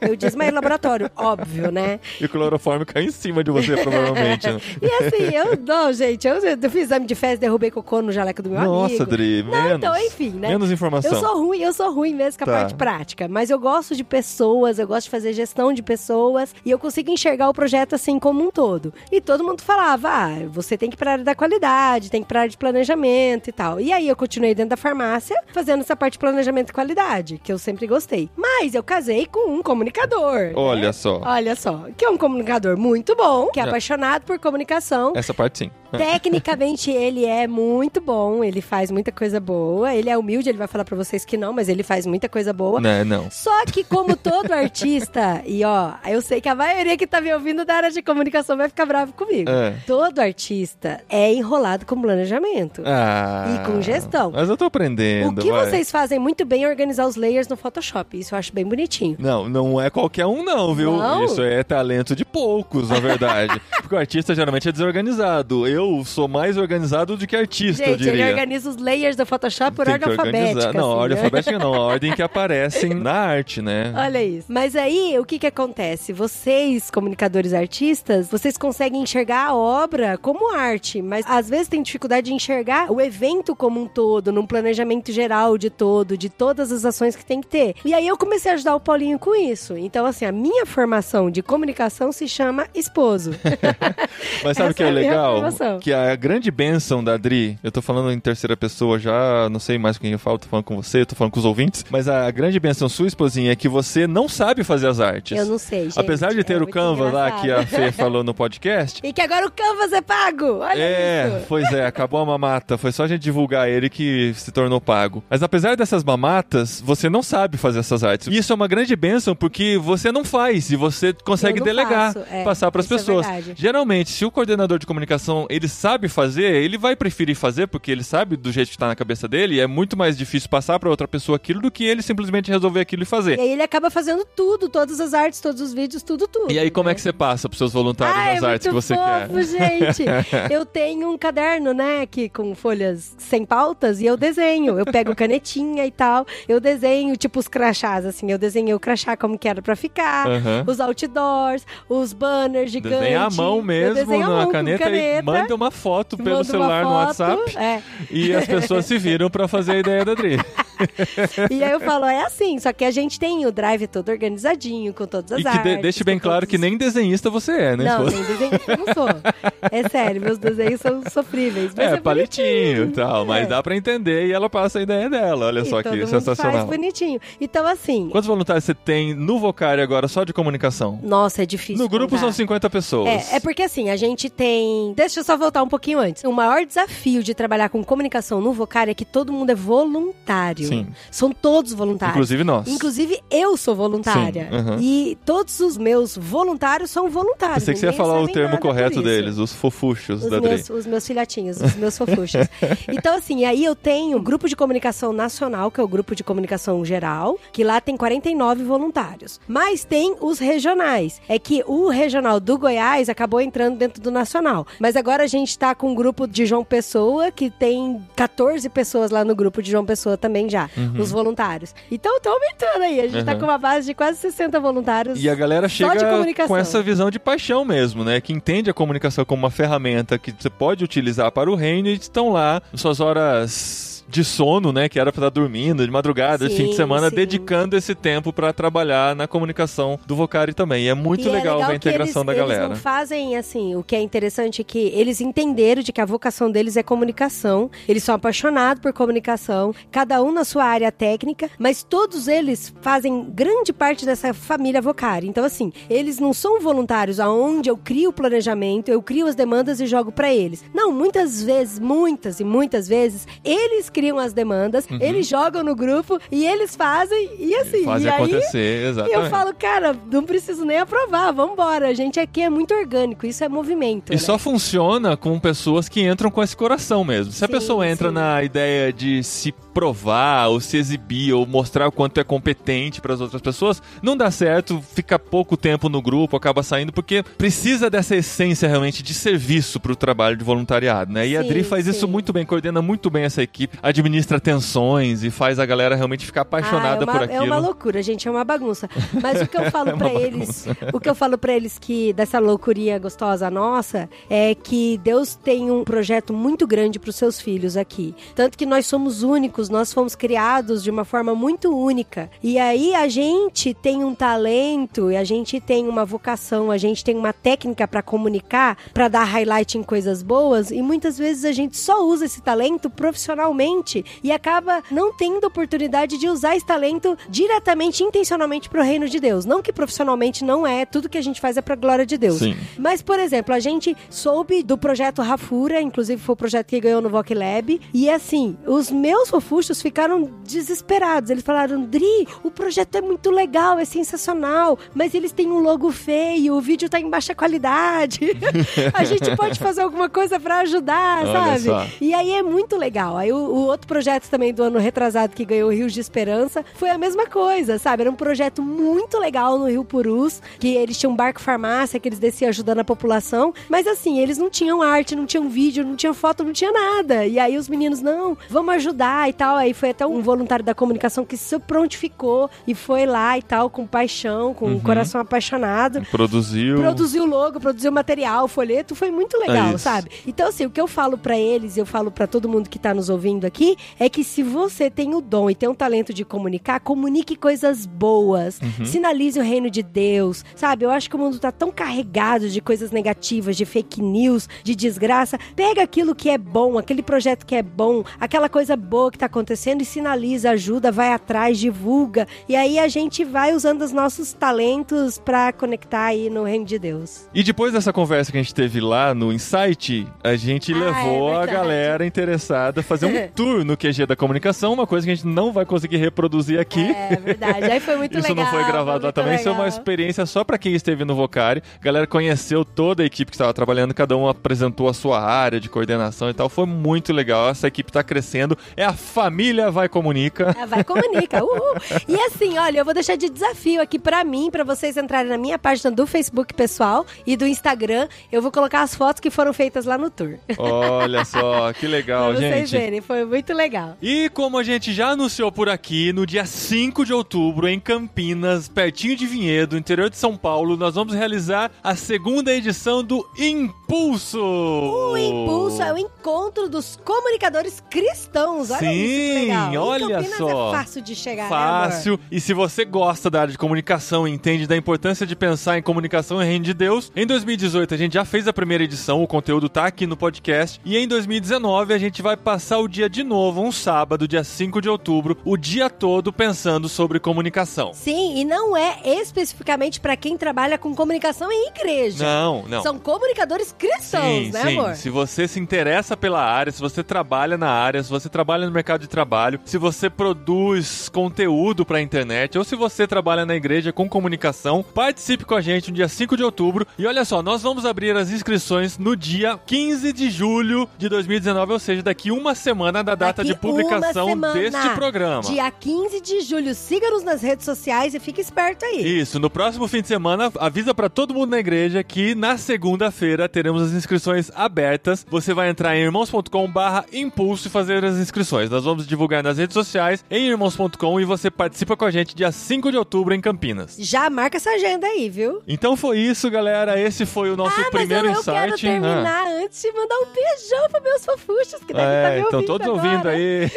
Eu desmaiei no laboratório, óbvio, né? E o clorofórmio cai em cima de você, provavelmente. né? E assim, eu não, gente, eu, eu fiz exame de fezes, derrubei cocô no jaleco do meu Nossa, amigo. Dri, Não, menos. então, enfim, né? Menos informação. Eu sou ruim, eu sou ruim mesmo com a Tá. parte prática, mas eu gosto de pessoas, eu gosto de fazer gestão de pessoas e eu consigo enxergar o projeto assim como um todo. E todo mundo falava: "Ah, você tem que ir para área da qualidade, tem que ir para área de planejamento e tal". E aí eu continuei dentro da farmácia fazendo essa parte de planejamento e qualidade, que eu sempre gostei. Mas eu casei com um comunicador. Olha né? só. Olha só, que é um comunicador muito bom, que é Já. apaixonado por comunicação. Essa parte sim. Tecnicamente *laughs* ele é muito bom, ele faz muita coisa boa. Ele é humilde, ele vai falar pra vocês que não, mas ele faz muita coisa boa. Né, não. Só que como todo artista, *laughs* e ó, eu sei que a maioria que tá me ouvindo da área de comunicação vai ficar bravo comigo. É. Todo artista é enrolado com planejamento. Ah, E com gestão. Mas eu tô aprendendo. o que vai. vocês fazem muito bem é organizar os layers no Photoshop. Isso eu acho bem bonitinho. Não, não é qualquer um não, viu? Não? Isso é talento de poucos, na verdade. *laughs* Porque o artista geralmente é desorganizado. Eu sou mais organizado do que artista, eu Gente, ele diria. organiza os layers do Photoshop por Tem ordem alfabética. Não, assim, ordem né? alfabética não, a *laughs* ordem que aparecem na arte, né? Olha isso. Mas aí, o que que acontece? Vocês, comunicadores artistas, vocês conseguem enxergar a obra como arte, mas às vezes tem dificuldade de enxergar o evento como um todo, num planejamento geral de todo, de todas as ações que tem que ter. E aí eu comecei a ajudar o Paulinho com isso. Então, assim, a minha formação de comunicação se chama esposo. *laughs* Mas sabe o que é é legal? Que a grande bênção da Adri, eu tô falando em terceira pessoa já, não sei mais com quem eu falo, tô falando com você, tô falando com os ouvintes, mas a grande bênção sua, esposinha, é que você não sabe fazer as artes. Eu não sei, gente. Apesar de ter É o Canva lá que a. Fê falou no podcast. *laughs* E que agora o Canvas é pago! Olha É, isso! pois é, acabou a mamata. Foi só a gente divulgar ele que se tornou pago. Mas apesar dessas mamatas, você não sabe fazer essas artes. E isso é uma grande bênção porque você não faz e você consegue delegar, faço, é, passar para as é pessoas. verdade. Geralmente, se o coordenador de comunicação ele sabe fazer, ele vai preferir fazer porque ele sabe do jeito que tá na cabeça dele. E é muito mais difícil passar para outra pessoa aquilo do que ele simplesmente resolver aquilo e fazer. E aí ele acaba fazendo tudo, todas as artes, todos os vídeos, tudo, tudo. E aí, como né? é que você passa pros seus voluntários Ah, nas é artes que você quer? fofo, gente. *laughs* Eu tenho um caderno, né, que com folhas sem pautas e eu desenho. Eu pego canetinha e tal. Eu desenho, tipo, os crachás, assim. Eu desenhei o crachá como que era pra ficar. Aham. Os outdoors, os banners gigantes. Desenha a mão mesmo na mão com caneta, e manda uma foto pelo celular no foto, WhatsApp. É. E as pessoas se viram pra fazer a ideia da Adri. *laughs* E aí eu falo, é assim, só que a gente tem o drive todo organizadinho, com todas as E que artes. de- deixe bem claro que os nem desenhista você é, né? Não, esposa? nem desenhista eu não sou. É sério, meus desenhos são sofríveis. É, é, palitinho e tal, mas É. dá pra entender e ela passa a ideia dela. Olha E só que sensacional. faz bonitinho. Então, assim, Quantos voluntários você tem no Vocário agora só de comunicação? nossa, é difícil. No grupo contar. são 50 pessoas. É, é porque assim, a gente tem. Deixa eu só voltar um pouquinho antes. O maior desafio de trabalhar com comunicação no Vocário é que todo mundo é voluntário. Sim. São todos voluntários. Inclusive nós. Inclusive, eu sou voluntária. Sim, aham. E todos os meus voluntários são voluntários. Pensei que você ia falar o termo correto deles, os fofuchos Os da meus, os meus filhotinhos, os meus fofuchos. *laughs* então, assim, aí eu tenho o grupo de comunicação nacional, que é o grupo de comunicação geral, que lá tem 49 voluntários. Mas tem os regionais. É que o regional do Goiás acabou entrando dentro do nacional. Mas agora a gente tá com um grupo de João Pessoa, que tem 14 pessoas lá no grupo de João Pessoa também já, os voluntários. Então, tá aumentando aí. A gente tá Uhum. com uma base de quase 60 voluntários. E a galera chega comunicação. com essa visão de paixão mesmo, né? Que entende a comunicação como uma ferramenta que você pode utilizar para o reino e estão lá, suas horas horas de sono, né? Que era pra estar dormindo de madrugada, de fim de Sim, semana, sim. dedicando esse tempo pra trabalhar na comunicação do Vocari também. E é muito E é legal, ver a integração eles, da Eles galera. não fazem assim, o que é interessante é que eles entenderam de que a vocação deles é comunicação. Eles são apaixonados por comunicação, cada um na sua área técnica, mas todos eles fazem grande parte dessa família Vocari. Então assim, eles não são voluntários aonde eu crio o planejamento, eu crio as demandas e jogo pra eles. Não, muitas vezes, muitas e muitas vezes, eles criam as demandas, eles jogam no grupo e eles fazem e assim, Fazem e aí acontecer, e exatamente. eu falo, cara, não preciso nem aprovar, vambora. A gente aqui é muito orgânico, isso é movimento. E né? só funciona com pessoas que entram com esse coração mesmo. Se a Sim, pessoa entra sim. na ideia de se provar, ou se exibir, ou mostrar o quanto é competente para as outras pessoas, não dá certo, fica pouco tempo no grupo, acaba saindo, porque precisa dessa essência realmente de serviço para o trabalho de voluntariado, né? E a Sim, Dri faz isso sim. muito bem, coordena muito bem essa equipe, administra tensões e faz a galera realmente ficar apaixonada Ah, é uma, por É aquilo. uma loucura, gente, é uma bagunça. Mas o que eu *laughs* falo É uma pra eles, o que eu falo para eles que dessa loucuria gostosa nossa é que Deus tem um projeto muito grande pros seus filhos aqui. Tanto que nós somos únicos, nós fomos criados de uma forma muito única. E aí a gente tem um talento, a gente tem uma vocação, a gente tem uma técnica pra comunicar, pra dar highlight em coisas boas, e muitas vezes a gente só usa esse talento profissionalmente e acaba não tendo oportunidade de usar esse talento diretamente, intencionalmente pro reino de Deus. Não que profissionalmente não é, tudo que a gente faz é pra glória de Deus. Sim. Mas, por exemplo, a gente soube do projeto Rafura, inclusive foi o projeto que ganhou no Voc Lab, e assim, os meus fofuchos ficaram desesperados. Eles falaram, Dri, o projeto é muito legal, é sensacional, mas eles têm um logo feio, o vídeo tá em baixa qualidade. *laughs* a gente pode fazer alguma coisa pra ajudar, Olha sabe? só. E aí é muito legal. Aí o, o outro projeto também do ano retrasado que ganhou o Rios de Esperança foi a mesma coisa, sabe? Era um projeto muito legal no Rio Purus, que eles tinham um barco farmácia, que eles desciam ajudando a população, mas assim, eles não tinham arte, não tinham vídeo, não tinham foto, não tinha nada. E aí os meninos, não, vamos ajudar e tal. Aí foi até um voluntário da comunicação que se prontificou e foi lá e tal, com paixão, com o coração apaixonado Produziu. produziu logo, produziu material, folheto, foi muito É legal, isso. sabe? Então, assim, o que eu falo pra eles, eu falo pra todo mundo que tá nos ouvindo aqui, é que se você tem o dom e tem um talento de comunicar, comunique coisas boas, Uhum. sinalize o reino de Deus, sabe? Eu acho que o mundo tá tão carregado de coisas negativas, de fake news, de desgraça. Pega aquilo que é bom, aquele projeto que é bom, aquela coisa boa que tá acontecendo e sinaliza, ajuda, vai atrás, divulga. E aí a gente vai usando os nossos talentos pra conectar aí no reino de Deus. E depois dessa conversa que a gente teve lá no Insight, a gente Ah, levou é a galera interessada a fazer um tour *laughs* no QG da comunicação, uma coisa que a gente não vai conseguir reproduzir aqui. É verdade. Aí foi muito *laughs* Isso legal. não foi gravado lá muito também, isso é uma legal. experiência só pra quem esteve no Vocari. A galera conheceu toda a equipe que estava trabalhando, cada um apresentou a sua área de coordenação e tal. Foi muito legal. Essa equipe tá crescendo. É a família Vai Comunica. É, vai, comunica. *laughs* Uhul. E assim, olha, eu vou deixar de desafio aqui pra mim, pra vocês entrarem na minha página do Facebook pessoal e do Instagram. Eu vou colocar as fotos que foram feitas lá no tour. Olha só, que legal, *laughs* pra vocês gente. verem, foi muito legal. E como a gente já anunciou por aqui, no dia 5 de outubro, em Campinas, pertinho de Vinhedo, interior de São Paulo, nós vamos realizar a segunda edição do Impulso! O Impulso é o encontro dos comunicadores cristãos. Olha Sim, isso, que legal. Em olha Campinas só. é fácil de chegar, né? Fácil. e se você gosta da área de comunicação e entende da importância de pensar em comunicação e reino de Deus, em 2018 a gente já fez a primeira edição, o conteúdo tá aqui no podcast. E em 2019 a gente vai passar o dia de novo, um sábado, dia 5 de outubro, o dia todo pensando sobre comunicação. Sim, e não é especificamente pra quem trabalha com comunicação em igreja. Não, não. São comunicadores cristãos, Sim, né, sim. amor? Se você se interessa pela área, se você trabalha na área, se você trabalha no mercado de trabalho, se você produz conteúdo pra internet, ou se você trabalha na igreja com comunicação, participe com a gente no dia 5 de outubro. E olha só, nós vamos abrir as inscrições no dia 15 de julho de 2019, ou seja, daqui uma semana da data Daqui de publicação semana, deste programa. Dia 15 de julho. Siga-nos nas redes sociais e fique esperto aí. Isso, no próximo fim de semana, avisa pra todo mundo na igreja que na segunda-feira teremos as inscrições abertas. Você vai entrar em irmãos.com barra impulso e fazer as inscrições. Nós vamos divulgar nas redes sociais, em irmãos.com e você participa com a gente dia 5 de outubro em Campinas. Já marca essa agenda aí, viu? Então foi isso, galera. Esse foi o nosso ah, mas primeiro eu, eu insight. quero terminar antes de mandar um beijão para meus fofuchos que devem É, estar me então ouvindo todos ouvindo aí.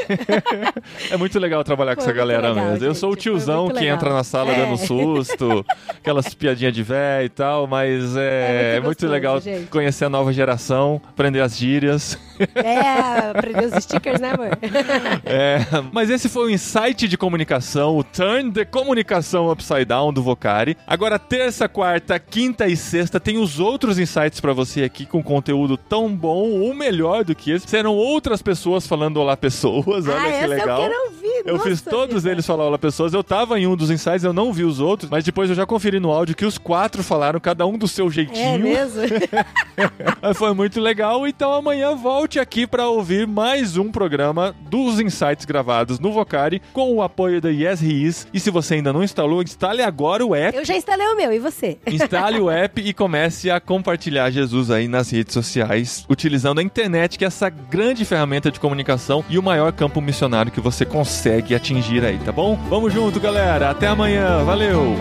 *laughs* é muito legal trabalhar com Foi essa muito galera legal, mesmo. Eu sou o gente, tiozão muito que entra na sala É. dando susto, *laughs* aquelas piadinhas de véia e tal, mas é, É é muito muito, gostoso, legal gente. conhecer a nova geração, aprender as gírias. É, aprender os stickers, né, amor? *laughs* É, mas esse foi o Insight de Comunicação, o Turn de Comunicação Upside Down do Vocari. Agora, terça, quarta, quinta e sexta tem os outros insights pra você aqui com conteúdo tão bom ou melhor do que esse. Serão outras pessoas falando olá pessoas, olha ah, que essa legal. eu quero ouvir. Eu Nossa fiz todos vida. eles falar olá pessoas. Eu tava em um dos insights, eu não vi os outros, mas depois eu já conferi no áudio que os quatro falaram, cada um do seu É jeitinho. mesmo? *laughs* Mas Foi muito legal. Então amanhã volte aqui para ouvir mais um programa dos Insights gravados no Vocari com o apoio da Yes He Is. E se você ainda não instalou, instale agora o app. Eu já instalei o meu, e você? Instale o app e comece a compartilhar Jesus aí nas redes sociais, utilizando a internet, que é essa grande ferramenta de comunicação e o maior campo missionário que você consegue atingir aí, tá bom? Vamos junto, galera. Até amanhã. Valeu!